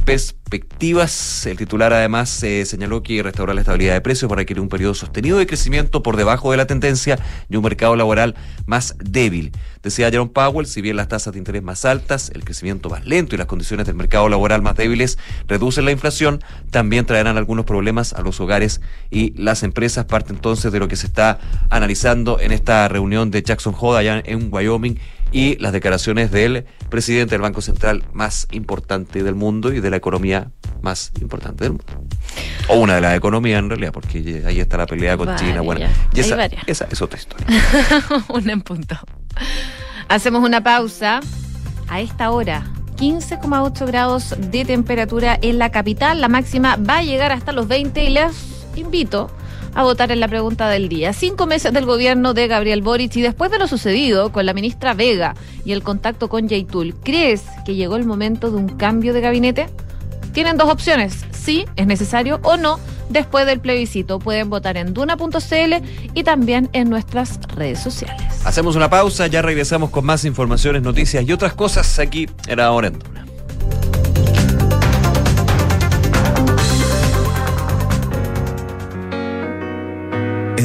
perspectivas. El titular además eh, señaló que restaurar la estabilidad de precios va a requerir un periodo sostenido de crecimiento por debajo de la tendencia y un mercado laboral más débil. Decía Jerome Powell, si bien las tasas de interés más altas, el crecimiento más lento y las condiciones del mercado laboral más débiles reducen la inflación, también traerán algunos problemas a los hogares y las empresas. Parte entonces de lo que se está analizando en esta reunión de Jackson Hole allá en Wyoming y las declaraciones del presidente del Banco Central más importante del mundo y de la economía más importante del mundo. O una de las economías en realidad, porque ahí está la pelea con China. Bueno, y esa, esa es otra historia. un en punto. Hacemos una pausa. A esta hora, 15,8 grados de temperatura en la capital. La máxima va a llegar hasta los 20 y les invito a votar en la pregunta del día. Cinco meses del gobierno de Gabriel Boric y después de lo sucedido con la ministra Vega y el contacto con Yaitul, ¿crees que llegó el momento de un cambio de gabinete? Tienen dos opciones, sí, es necesario o no, después del plebiscito. Pueden votar en duna.cl y también en nuestras redes sociales. Hacemos una pausa, ya regresamos con más informaciones, noticias y otras cosas aquí en Ahora en Duna.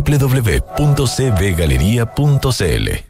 www.cbgalería.cl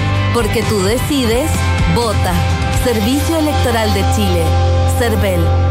Porque tú decides, vota. Servicio Electoral de Chile. CERVEL.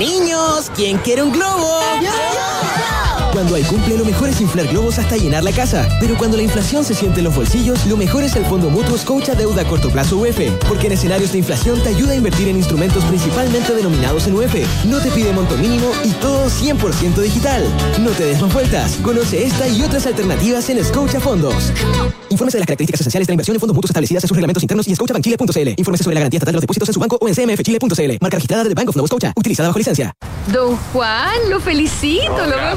Niños, ¿quién quiere un globo? Cuando hay cumple, lo mejor es inflar globos hasta llenar la casa. Pero cuando la inflación se siente en los bolsillos, lo mejor es el Fondo Mutuo Scotia Deuda a Corto Plazo UF. Porque en escenarios de inflación te ayuda a invertir en instrumentos principalmente denominados en UF. No te pide monto mínimo y todo 100% digital. No te des más vueltas. Conoce esta y otras alternativas en Scotia Fondos. Infórmese de las características esenciales de la inversión en fondos mutuos establecidas en sus reglamentos internos y en scotiabankchile.cl. Infórmese sobre la garantía estatal de los depósitos en su banco o en cmfchile.cl. Marca registrada de Bank of Nova Scotia. Utilizada bajo licencia. Don Juan, lo felicito, lo veo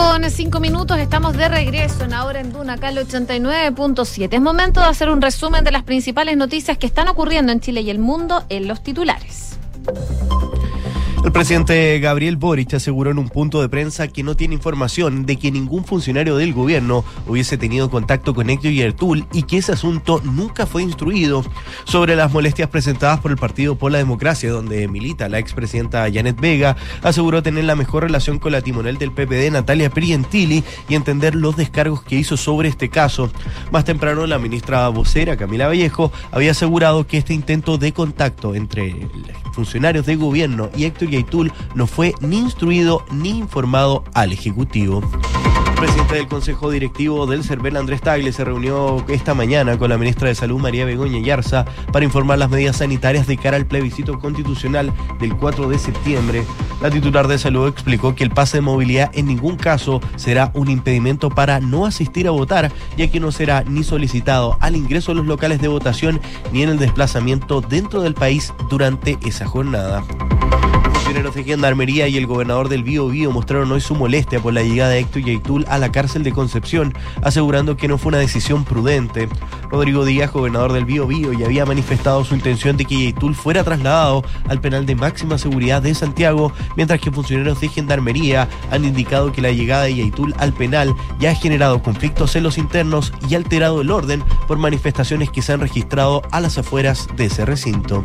Con cinco minutos, estamos de regreso en Ahora en Duna, acá el 89.7. Es momento de hacer un resumen de las principales noticias que están ocurriendo en Chile y el mundo en los titulares. El presidente Gabriel Boric aseguró en un punto de prensa que no tiene información de que ningún funcionario del gobierno hubiese tenido contacto con Héctor Yertul y que ese asunto nunca fue instruido. Sobre las molestias presentadas por el Partido por la Democracia, donde milita la expresidenta Janet Vega, aseguró tener la mejor relación con la timonel del PPD, Natalia Prientili, y entender los descargos que hizo sobre este caso. Más temprano, la ministra vocera, Camila Vallejo, había asegurado que este intento de contacto entre funcionarios de gobierno y Héctor No fue ni instruido ni informado al Ejecutivo. El presidente del Consejo Directivo del CERVEL, Andrés Tagle, se reunió esta mañana con la ministra de Salud, María Begoña Yarza, para informar las medidas sanitarias de cara al plebiscito constitucional del 4 de septiembre. La titular de Salud explicó que el pase de movilidad en ningún caso será un impedimento para no asistir a votar, ya que no será ni solicitado al ingreso a los locales de votación ni en el desplazamiento dentro del país durante esa jornada funcionarios de Gendarmería y el gobernador del Bío Bío mostraron hoy su molestia por la llegada de Héctor Yaitul a la cárcel de Concepción, asegurando que no fue una decisión prudente. Rodrigo Díaz, gobernador del Bío Bío, ya había manifestado su intención de que Yaitul fuera trasladado al penal de máxima seguridad de Santiago, mientras que funcionarios de Gendarmería han indicado que la llegada de Yaitul al penal ya ha generado conflictos en los internos y alterado el orden por manifestaciones que se han registrado a las afueras de ese recinto.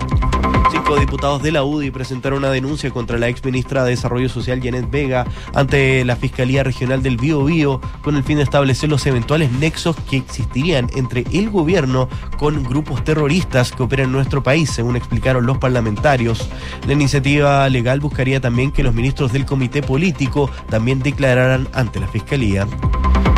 Cinco diputados de la UDI presentaron una denuncia contra la exministra de Desarrollo Social Janet Vega ante la Fiscalía Regional del Bío Bío con el fin de establecer los eventuales nexos que existirían entre el gobierno con grupos terroristas que operan en nuestro país, según explicaron los parlamentarios. La iniciativa legal buscaría también que los ministros del comité político también declararan ante la Fiscalía.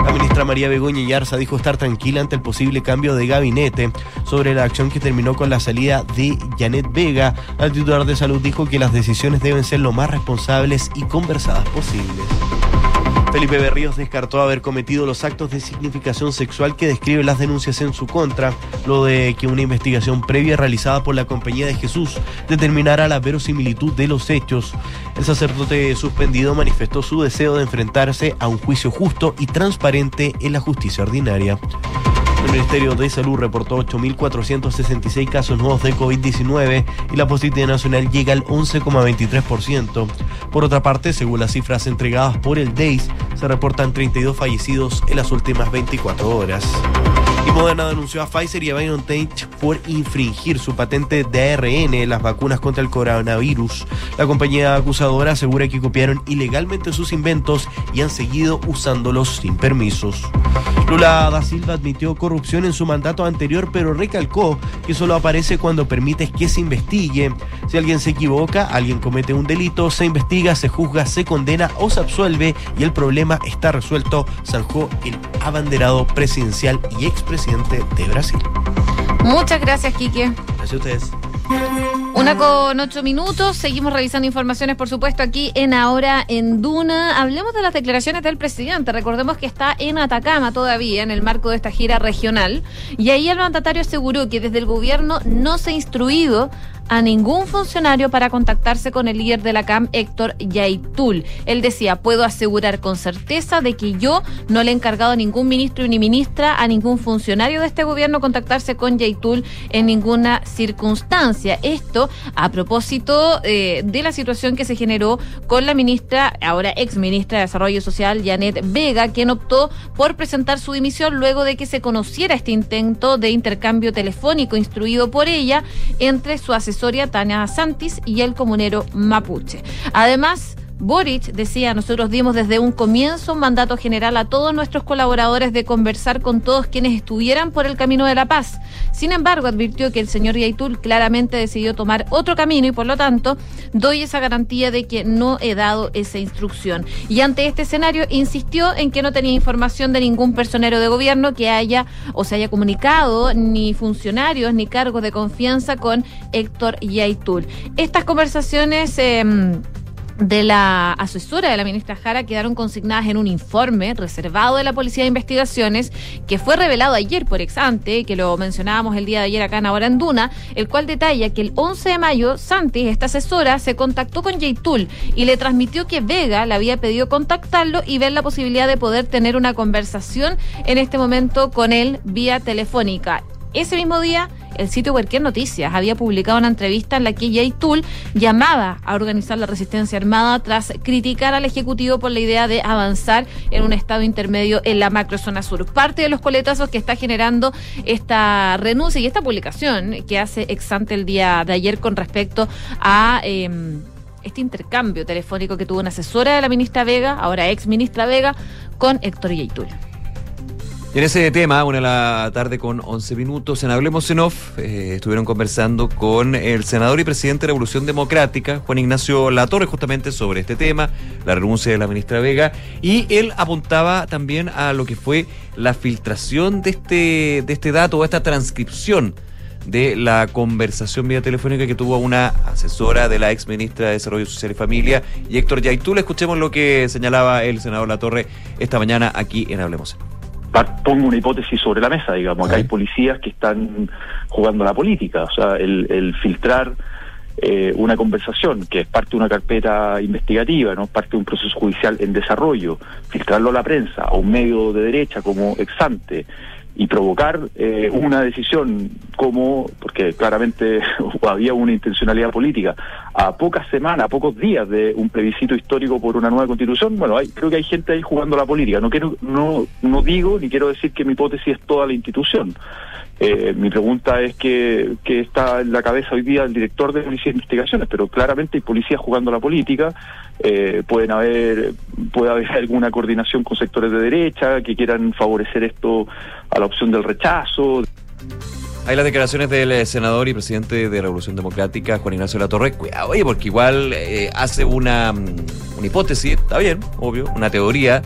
La ministra María Begoña Yarza dijo estar tranquila ante el posible cambio de gabinete sobre la acción que terminó con la salida de Janet Vega. El titular de salud dijo que las decisiones deben ser lo más responsables y conversadas posibles. Felipe Berríos descartó haber cometido los actos de significación sexual que describen las denuncias en su contra, lo de que una investigación previa realizada por la Compañía de Jesús determinara la verosimilitud de los hechos. El sacerdote suspendido manifestó su deseo de enfrentarse a un juicio justo y transparente en la justicia ordinaria. El Ministerio de Salud reportó 8.466 casos nuevos de COVID-19 y la positividad nacional llega al 11,23%. Por otra parte, según las cifras entregadas por el DEIS, se reportan 32 fallecidos en las últimas 24 horas. Y Moderna denunció a Pfizer y a BioNTech por infringir su patente de ARN las vacunas contra el coronavirus. La compañía acusadora asegura que copiaron ilegalmente sus inventos y han seguido usándolos sin permisos. Lula da Silva admitió corrupción en su mandato anterior, pero recalcó que solo aparece cuando permites que se investigue. Si alguien se equivoca, alguien comete un delito, se investiga, se juzga, se condena o se absuelve y el problema está resuelto, zanjó el abanderado presidencial y expresidente de Brasil. Muchas gracias, Quique. Gracias a ustedes. Una con ocho minutos, seguimos revisando informaciones, por supuesto, aquí en Ahora en Duna. Hablemos de las declaraciones del presidente. Recordemos que está en Atacama todavía, en el marco de esta gira regional. Y ahí el mandatario aseguró que desde el gobierno no se ha instruido a ningún funcionario para contactarse con el líder de la CAM, Héctor Yaitul. Él decía, puedo asegurar con certeza de que yo no le he encargado a ningún ministro ni ministra, a ningún funcionario de este gobierno contactarse con Yaitul en ninguna circunstancia. Esto a propósito eh, de la situación que se generó con la ministra, ahora ex ministra de Desarrollo Social, Janet Vega, quien optó por presentar su dimisión luego de que se conociera este intento de intercambio telefónico instruido por ella entre su asesor Tania Santis y el comunero mapuche. Además, Boric decía, nosotros dimos desde un comienzo un mandato general a todos nuestros colaboradores de conversar con todos quienes estuvieran por el camino de la paz. Sin embargo, advirtió que el señor Yaitul claramente decidió tomar otro camino y por lo tanto doy esa garantía de que no he dado esa instrucción. Y ante este escenario insistió en que no tenía información de ningún personero de gobierno que haya o se haya comunicado, ni funcionarios, ni cargos de confianza con Héctor Yaitul. Estas conversaciones... Eh, de la asesora de la ministra Jara quedaron consignadas en un informe reservado de la Policía de Investigaciones que fue revelado ayer por Exante, que lo mencionábamos el día de ayer acá en Ahora en Duna, el cual detalla que el 11 de mayo Santis, esta asesora, se contactó con Tul y le transmitió que Vega le había pedido contactarlo y ver la posibilidad de poder tener una conversación en este momento con él vía telefónica. Ese mismo día, el sitio Cualquier Noticias había publicado una entrevista en la que Jay Tool llamaba a organizar la resistencia armada tras criticar al Ejecutivo por la idea de avanzar en un estado intermedio en la macrozona sur. Parte de los coletazos que está generando esta renuncia y esta publicación que hace Exante el día de ayer con respecto a... Em, este intercambio telefónico que tuvo una asesora de la ministra Vega, ahora ex ministra Vega, con Héctor Yaitul. En ese tema, una de la tarde con 11 minutos, en Hablemos en eh, estuvieron conversando con el senador y presidente de Revolución Democrática, Juan Ignacio Latorre, justamente sobre este tema, la renuncia de la ministra Vega, y él apuntaba también a lo que fue la filtración de este, de este dato, esta transcripción de la conversación vía telefónica que tuvo una asesora de la ex ministra de Desarrollo Social y Familia y Héctor Yaitul. Escuchemos lo que señalaba el senador Latorre esta mañana aquí en Hablemos pongo una hipótesis sobre la mesa, digamos, acá hay policías que están jugando a la política, o sea, el, filtrar eh, una conversación que es parte de una carpeta investigativa, no parte de un proceso judicial en desarrollo, filtrarlo a la prensa, a un medio de derecha como exante, y provocar eh, una decisión como, porque claramente había una intencionalidad política, a pocas semanas, a pocos días de un plebiscito histórico por una nueva constitución, bueno, hay, creo que hay gente ahí jugando la política. No quiero, no, no digo ni quiero decir que mi hipótesis es toda la institución. Eh, mi pregunta es que, que, está en la cabeza hoy día el director de Policía de Investigaciones, pero claramente hay policías jugando la política, eh, pueden haber, puede haber alguna coordinación con sectores de derecha que quieran favorecer esto a la opción del rechazo. Hay las declaraciones del eh, senador y presidente de Revolución Democrática, Juan Ignacio Latorre. Cuidado, oye, porque igual hace una, mm, una hipótesis, está bien, obvio, una teoría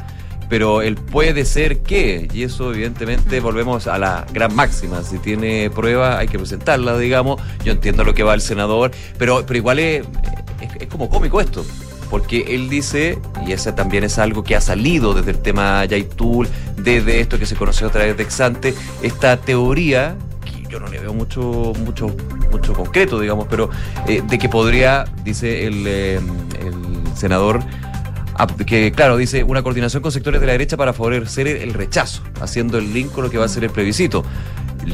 pero el puede ser que, y eso evidentemente volvemos a la gran máxima, si tiene prueba hay que presentarla, digamos, yo entiendo lo que va el senador, pero, pero igual es, es, como cómico esto, porque él dice, y ese también es algo que ha salido desde el tema Yaitul, desde esto que se conoció a través de Exante, esta teoría que yo no le veo mucho, mucho, mucho concreto, digamos, pero eh, de que podría, dice el, eh, el senador, que claro, dice una coordinación con sectores de la derecha para favorecer el rechazo, haciendo el link con lo que va a ser el plebiscito.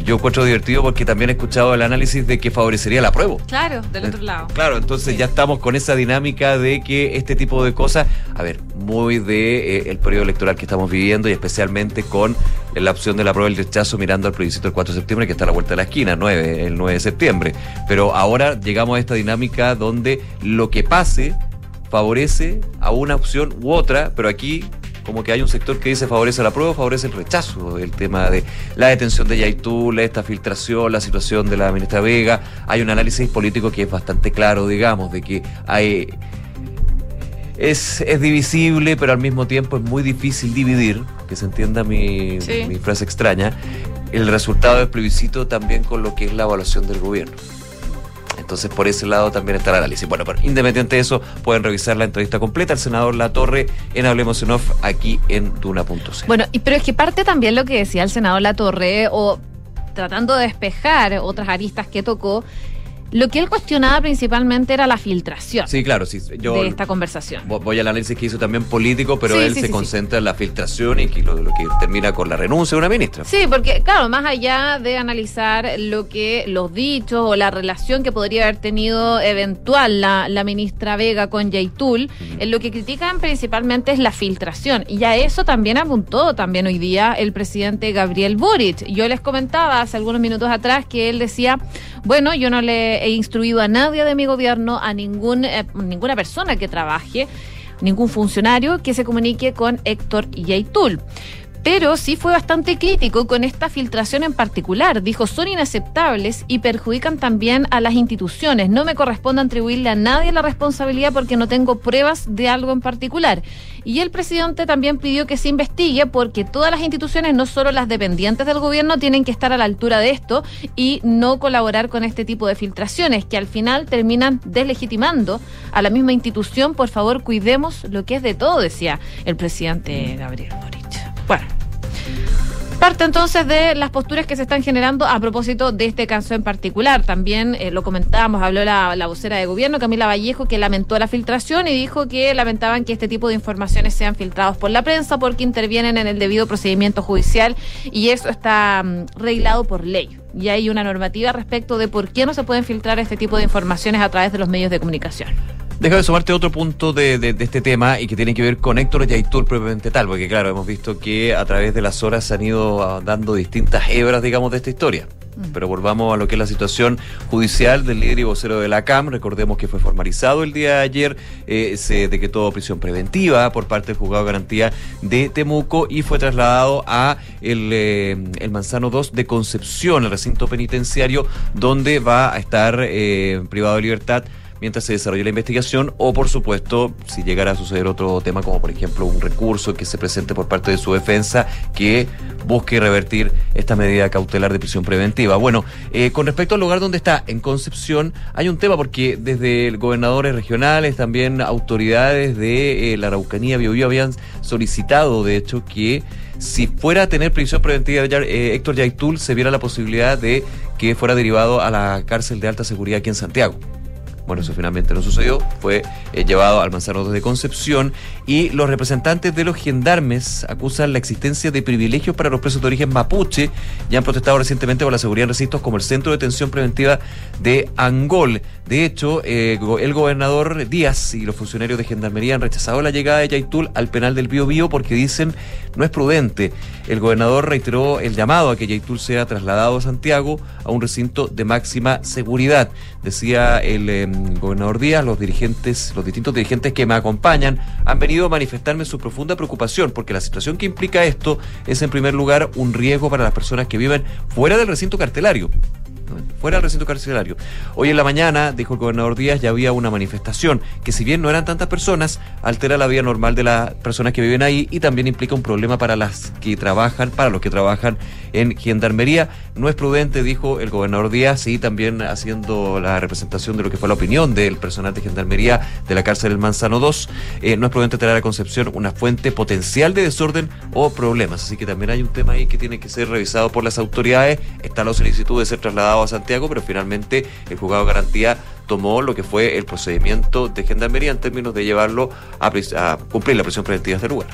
Yo encuentro divertido porque también he escuchado el análisis de que favorecería la prueba. Claro, del otro lado. Claro, entonces ya estamos con esa dinámica de que este tipo de cosas, a ver, muy de eh, el periodo electoral que estamos viviendo y especialmente con la opción de la prueba del rechazo mirando al plebiscito del 4 de septiembre que está a la vuelta de la esquina, 9, el 9 de septiembre. Pero ahora llegamos a esta dinámica donde lo que pase favorece a una opción u otra, pero aquí como que hay un sector que dice favorece la prueba, favorece el rechazo del tema de la detención de Yaitul, esta filtración, la situación de la ministra Vega. Hay un análisis político que es bastante claro, digamos, de que hay es, es divisible, pero al mismo tiempo es muy difícil dividir, que se entienda mi, mi frase extraña, el resultado del plebiscito también con lo que es la evaluación del gobierno. Entonces, por ese lado también está el análisis. Bueno, pero independiente de eso, pueden revisar la entrevista completa al senador La Torre en Hablemos en Off aquí en Duna.c. Bueno, y, pero es que parte también lo que decía el senador La Torre, o tratando de despejar otras aristas que tocó, lo que él cuestionaba principalmente era la filtración Sí, claro, sí. Yo de esta conversación. vo- voy al análisis que hizo también político, pero Sí, él sí, se sí, concentra en la filtración y que lo, lo que termina con la renuncia de una ministra. Sí, porque claro, más allá de analizar lo que los dichos o la relación que podría haber tenido eventual la, la ministra Vega con Yaitul, eh, lo que critican principalmente es la filtración. Y a eso también apuntó también hoy día el presidente Gabriel Boric. Yo les comentaba hace algunos minutos atrás que él decía, bueno, yo no le he instruido a nadie de mi gobierno, a ningún, eh, ninguna persona que trabaje ningún funcionario que se comunique con Héctor Yaitul. Pero sí fue bastante crítico con esta filtración en particular. Dijo, son inaceptables y perjudican también a las instituciones. No me corresponde atribuirle a nadie la responsabilidad porque no tengo pruebas de algo en particular. Y el presidente también pidió que se investigue porque todas las instituciones, no solo las dependientes del gobierno, tienen que estar a la altura de esto y no colaborar con este tipo de filtraciones que al final terminan deslegitimando a la misma institución. Por favor, cuidemos lo que es de todo, decía el presidente Gabriel Boric. Bueno. Parte entonces de las posturas que se están generando a propósito de este caso en particular. También eh, lo comentábamos, habló la, vocera de gobierno, Camila Vallejo, que lamentó la filtración y dijo que lamentaban que este tipo de informaciones sean filtrados por la prensa porque intervienen en el debido procedimiento judicial y eso está mm, reglado por ley. Y hay una normativa respecto de por qué no se pueden filtrar este tipo de informaciones a través de los medios de comunicación. Déjame sumarte otro punto de, de- de este tema y que tiene que ver con Héctor Yaitul propiamente tal, porque claro, hemos visto que a través de las horas se han ido ah, dando distintas hebras, digamos, de esta historia. Pero volvamos a lo que es la situación judicial del líder y vocero de la CAM. Recordemos que fue formalizado el día de ayer, eh, se decretó prisión preventiva por parte del juzgado de garantía de Temuco y fue trasladado a el, eh, el Manzano 2 de Concepción, el recinto penitenciario, donde va a estar eh, privado de libertad mientras se desarrolla la investigación o por supuesto si llegara a suceder otro tema como por ejemplo un recurso que se presente por parte de su defensa que busque revertir esta medida cautelar de prisión preventiva. Bueno, eh, con respecto al lugar donde está, en Concepción, hay un tema porque desde gobernadores regionales, también autoridades de eh, la Araucanía, Biobío, habían solicitado de hecho que si fuera a tener prisión preventiva eh, Héctor Yaitul, se viera la posibilidad de que fuera derivado a la cárcel de alta seguridad aquí en Santiago. Bueno, eso finalmente no sucedió, fue eh, llevado al Manzano 2 de Concepción y los representantes de los gendarmes acusan la existencia de privilegios para los presos de origen mapuche y han protestado recientemente por la seguridad en recintos como el Centro de Detención Preventiva de Angol. De hecho, eh, el gobernador Díaz y los funcionarios de gendarmería han rechazado la llegada de Yaitul al penal del Bío Bío porque dicen no es prudente. El gobernador reiteró el llamado a que Yaitul sea trasladado a Santiago a un recinto de máxima seguridad. Decía el eh, gobernador Díaz, los dirigentes, los distintos dirigentes que me acompañan han venido a manifestarme su profunda preocupación porque la situación que implica esto es en primer lugar un riesgo para las personas que viven fuera del recinto cartelario fuera del recinto carcelario. Hoy en la mañana, dijo el gobernador Díaz, ya había una manifestación que si bien no eran tantas personas, altera la vida normal de las personas que viven ahí y también implica un problema para las que trabajan, para los que trabajan en gendarmería. No es prudente, dijo el gobernador Díaz, y también haciendo la representación de lo que fue la opinión del personal de gendarmería de la cárcel del Manzano 2. eh, no es prudente traer a Concepción una fuente potencial de desorden o problemas. Así que también hay un tema ahí que tiene que ser revisado por las autoridades. Está la solicitud de ser trasladado a Santiago, pero finalmente el juzgado garantía tomó lo que fue el procedimiento de gendarmería en términos de llevarlo a, cumplir la prisión preventiva de este lugar.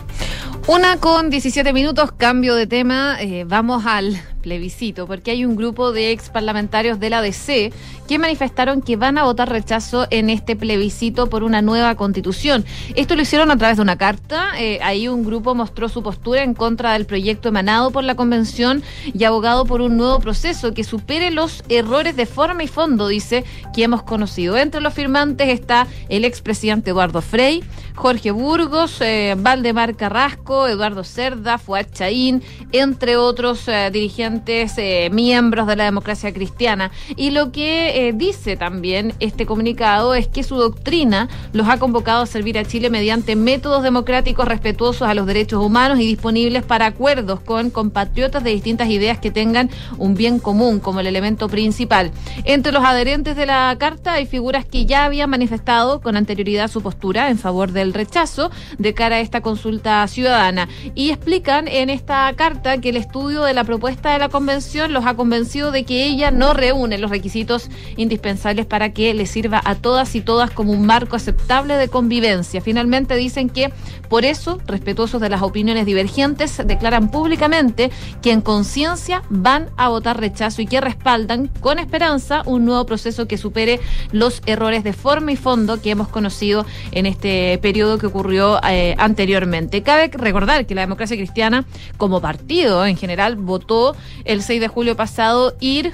Una con 17 minutos, cambio de tema, eh, vamos al plebiscito, porque hay un grupo de ex parlamentarios de la DC que manifestaron que van a votar rechazo en este plebiscito por una nueva constitución. Esto lo hicieron a través de una carta, eh, ahí un grupo mostró su postura en contra del proyecto emanado por la convención y abogado por un nuevo proceso que supere los errores de forma y fondo, dice, que hemos conocido. Entre los firmantes está el expresidente Eduardo Frei, Jorge Burgos, eh, Valdemar Carrasco, Eduardo Cerda, Fuad Chaín, entre otros eh, dirigentes eh, miembros de la democracia cristiana. Y lo que dice también este comunicado es que su doctrina los ha convocado a servir a Chile mediante métodos democráticos respetuosos a los derechos humanos y disponibles para acuerdos con compatriotas de distintas ideas que tengan un bien común como el elemento principal. Entre los adherentes de la carta hay figuras que ya habían manifestado con anterioridad su postura en favor del rechazo de cara a esta consulta ciudadana y explican en esta carta que el estudio de la propuesta de la convención los ha convencido de que ella no reúne los requisitos indispensables para que le sirva a todas y todas como un marco aceptable de convivencia. Finalmente dicen que por eso, respetuosos de las opiniones divergentes, declaran públicamente que en conciencia van a votar rechazo y que respaldan con esperanza un nuevo proceso que supere los errores de forma y fondo que hemos conocido en este periodo que ocurrió eh, anteriormente. Cabe recordar que la democracia cristiana como partido en general votó el 6 de julio pasado ir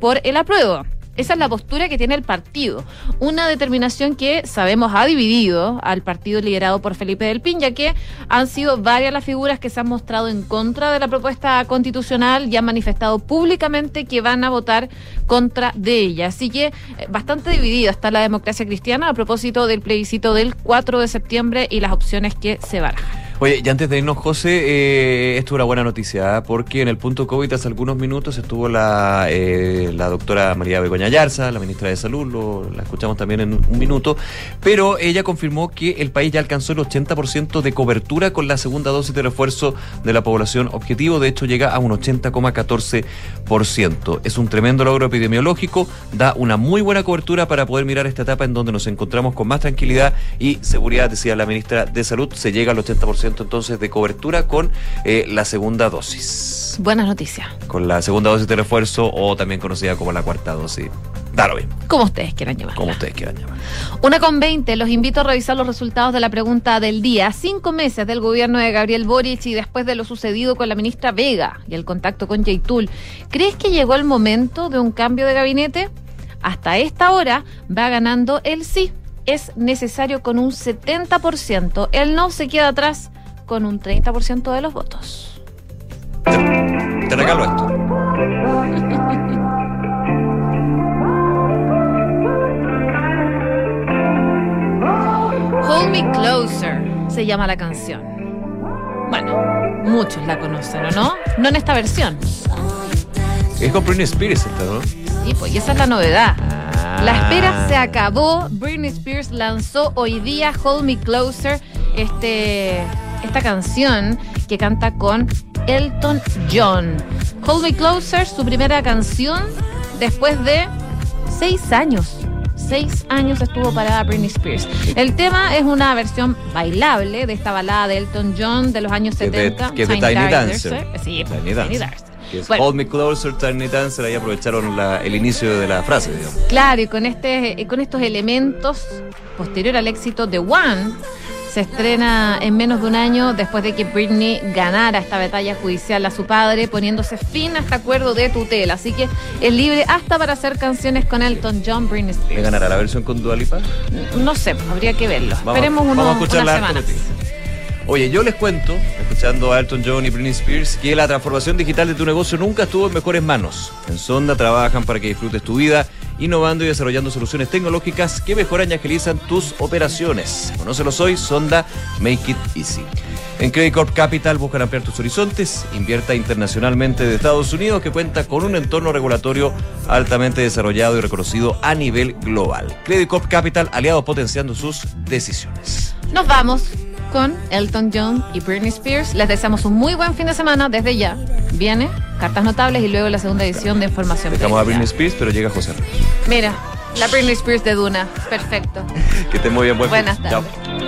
por el apruebo. Esa es la postura que tiene el partido. Una determinación que sabemos ha dividido al partido liderado por Felipe del Pin, ya que han sido varias las figuras que se han mostrado en contra de la propuesta constitucional y han manifestado públicamente que van a votar contra de ella. Así que eh, bastante dividida está la democracia cristiana a propósito del plebiscito del 4 de septiembre y las opciones que se barajan. Oye, y antes de irnos, José, eh, esto es una buena noticia, ¿eh? porque en el punto COVID hace algunos minutos estuvo la, eh, la doctora María Begoña Yarza, la ministra de Salud, lo, la escuchamos también en un minuto, pero ella confirmó que el país ya alcanzó el 80% de cobertura con la segunda dosis de refuerzo de la población objetivo, de hecho llega a un 80,14%. Es un tremendo logro epidemiológico, da una muy buena cobertura para poder mirar esta etapa en donde nos encontramos con más tranquilidad y seguridad, decía la ministra de Salud, se llega al 80% entonces de cobertura con eh, la segunda dosis. Buenas noticias. Con la segunda dosis de refuerzo o también conocida como la cuarta dosis. Como ustedes quieran llamar. Como ustedes quieran llamar. Una con 20, los invito a revisar los resultados de la pregunta del día. Cinco meses del gobierno de Gabriel Boric y después de lo sucedido con la ministra Vega y el contacto con Yaitul, ¿crees que llegó el momento de un cambio de gabinete? Hasta esta hora va ganando el sí. Es necesario con un 70%. El no se queda atrás con un 30% de los votos. Te regalo esto. Hold Me Closer se llama la canción. Bueno, muchos la conocen, ¿o no? No en esta versión. Es con Britney Spears esta, ¿no? Sí, pues y esa es la novedad. La espera se acabó. Britney Spears lanzó hoy día Hold Me Closer, este, esta canción que canta con Elton John. Hold Me Closer, su primera canción después de seis años. Seis años estuvo parada Britney Spears. El tema es una versión bailable de esta balada de Elton John de los años Que es de- 70. que es de Tiny Dancer. Sí, Tiny Dancer. Dancer. Que es Bueno. Hold Me Closer, Tiny Dancer, ahí aprovecharon la- el inicio de la frase, digamos. Claro, y con, este, con estos elementos, posterior al éxito de One, se estrena en menos de un año después de que Britney ganara esta batalla judicial a su padre, poniéndose fin a este acuerdo de tutela. Así que es libre hasta para hacer canciones con Elton John, Britney ¿Le Spears. ganará la versión con Dua Lipa? No sé, habría que verlo. Vamos- Esperemos unos, vamos a escucharla unas semanas. Oye, yo les cuento, escuchando a Elton John y Britney Spears, que la transformación digital de tu negocio nunca estuvo en mejores manos. En Sonda trabajan para que disfrutes tu vida, innovando y desarrollando soluciones tecnológicas que mejoran y agilizan tus operaciones. Conócelos hoy, Sonda Make It Easy. En Credit Corp Capital buscan ampliar tus horizontes, invierta internacionalmente de Estados Unidos que cuenta con un entorno regulatorio altamente desarrollado y reconocido a nivel global. Credit Corp Capital, aliados potenciando sus decisiones. Nos vamos con Elton John y Britney Spears. Les deseamos un muy buen fin de semana desde ya. Viene Cartas Notables y luego la segunda edición de Información Dejamos a. Britney Spears, pero llega José. Mira, la Britney Spears de Duna. Perfecto. Que esté muy bien, buen fin. Buenas tardes. Chao.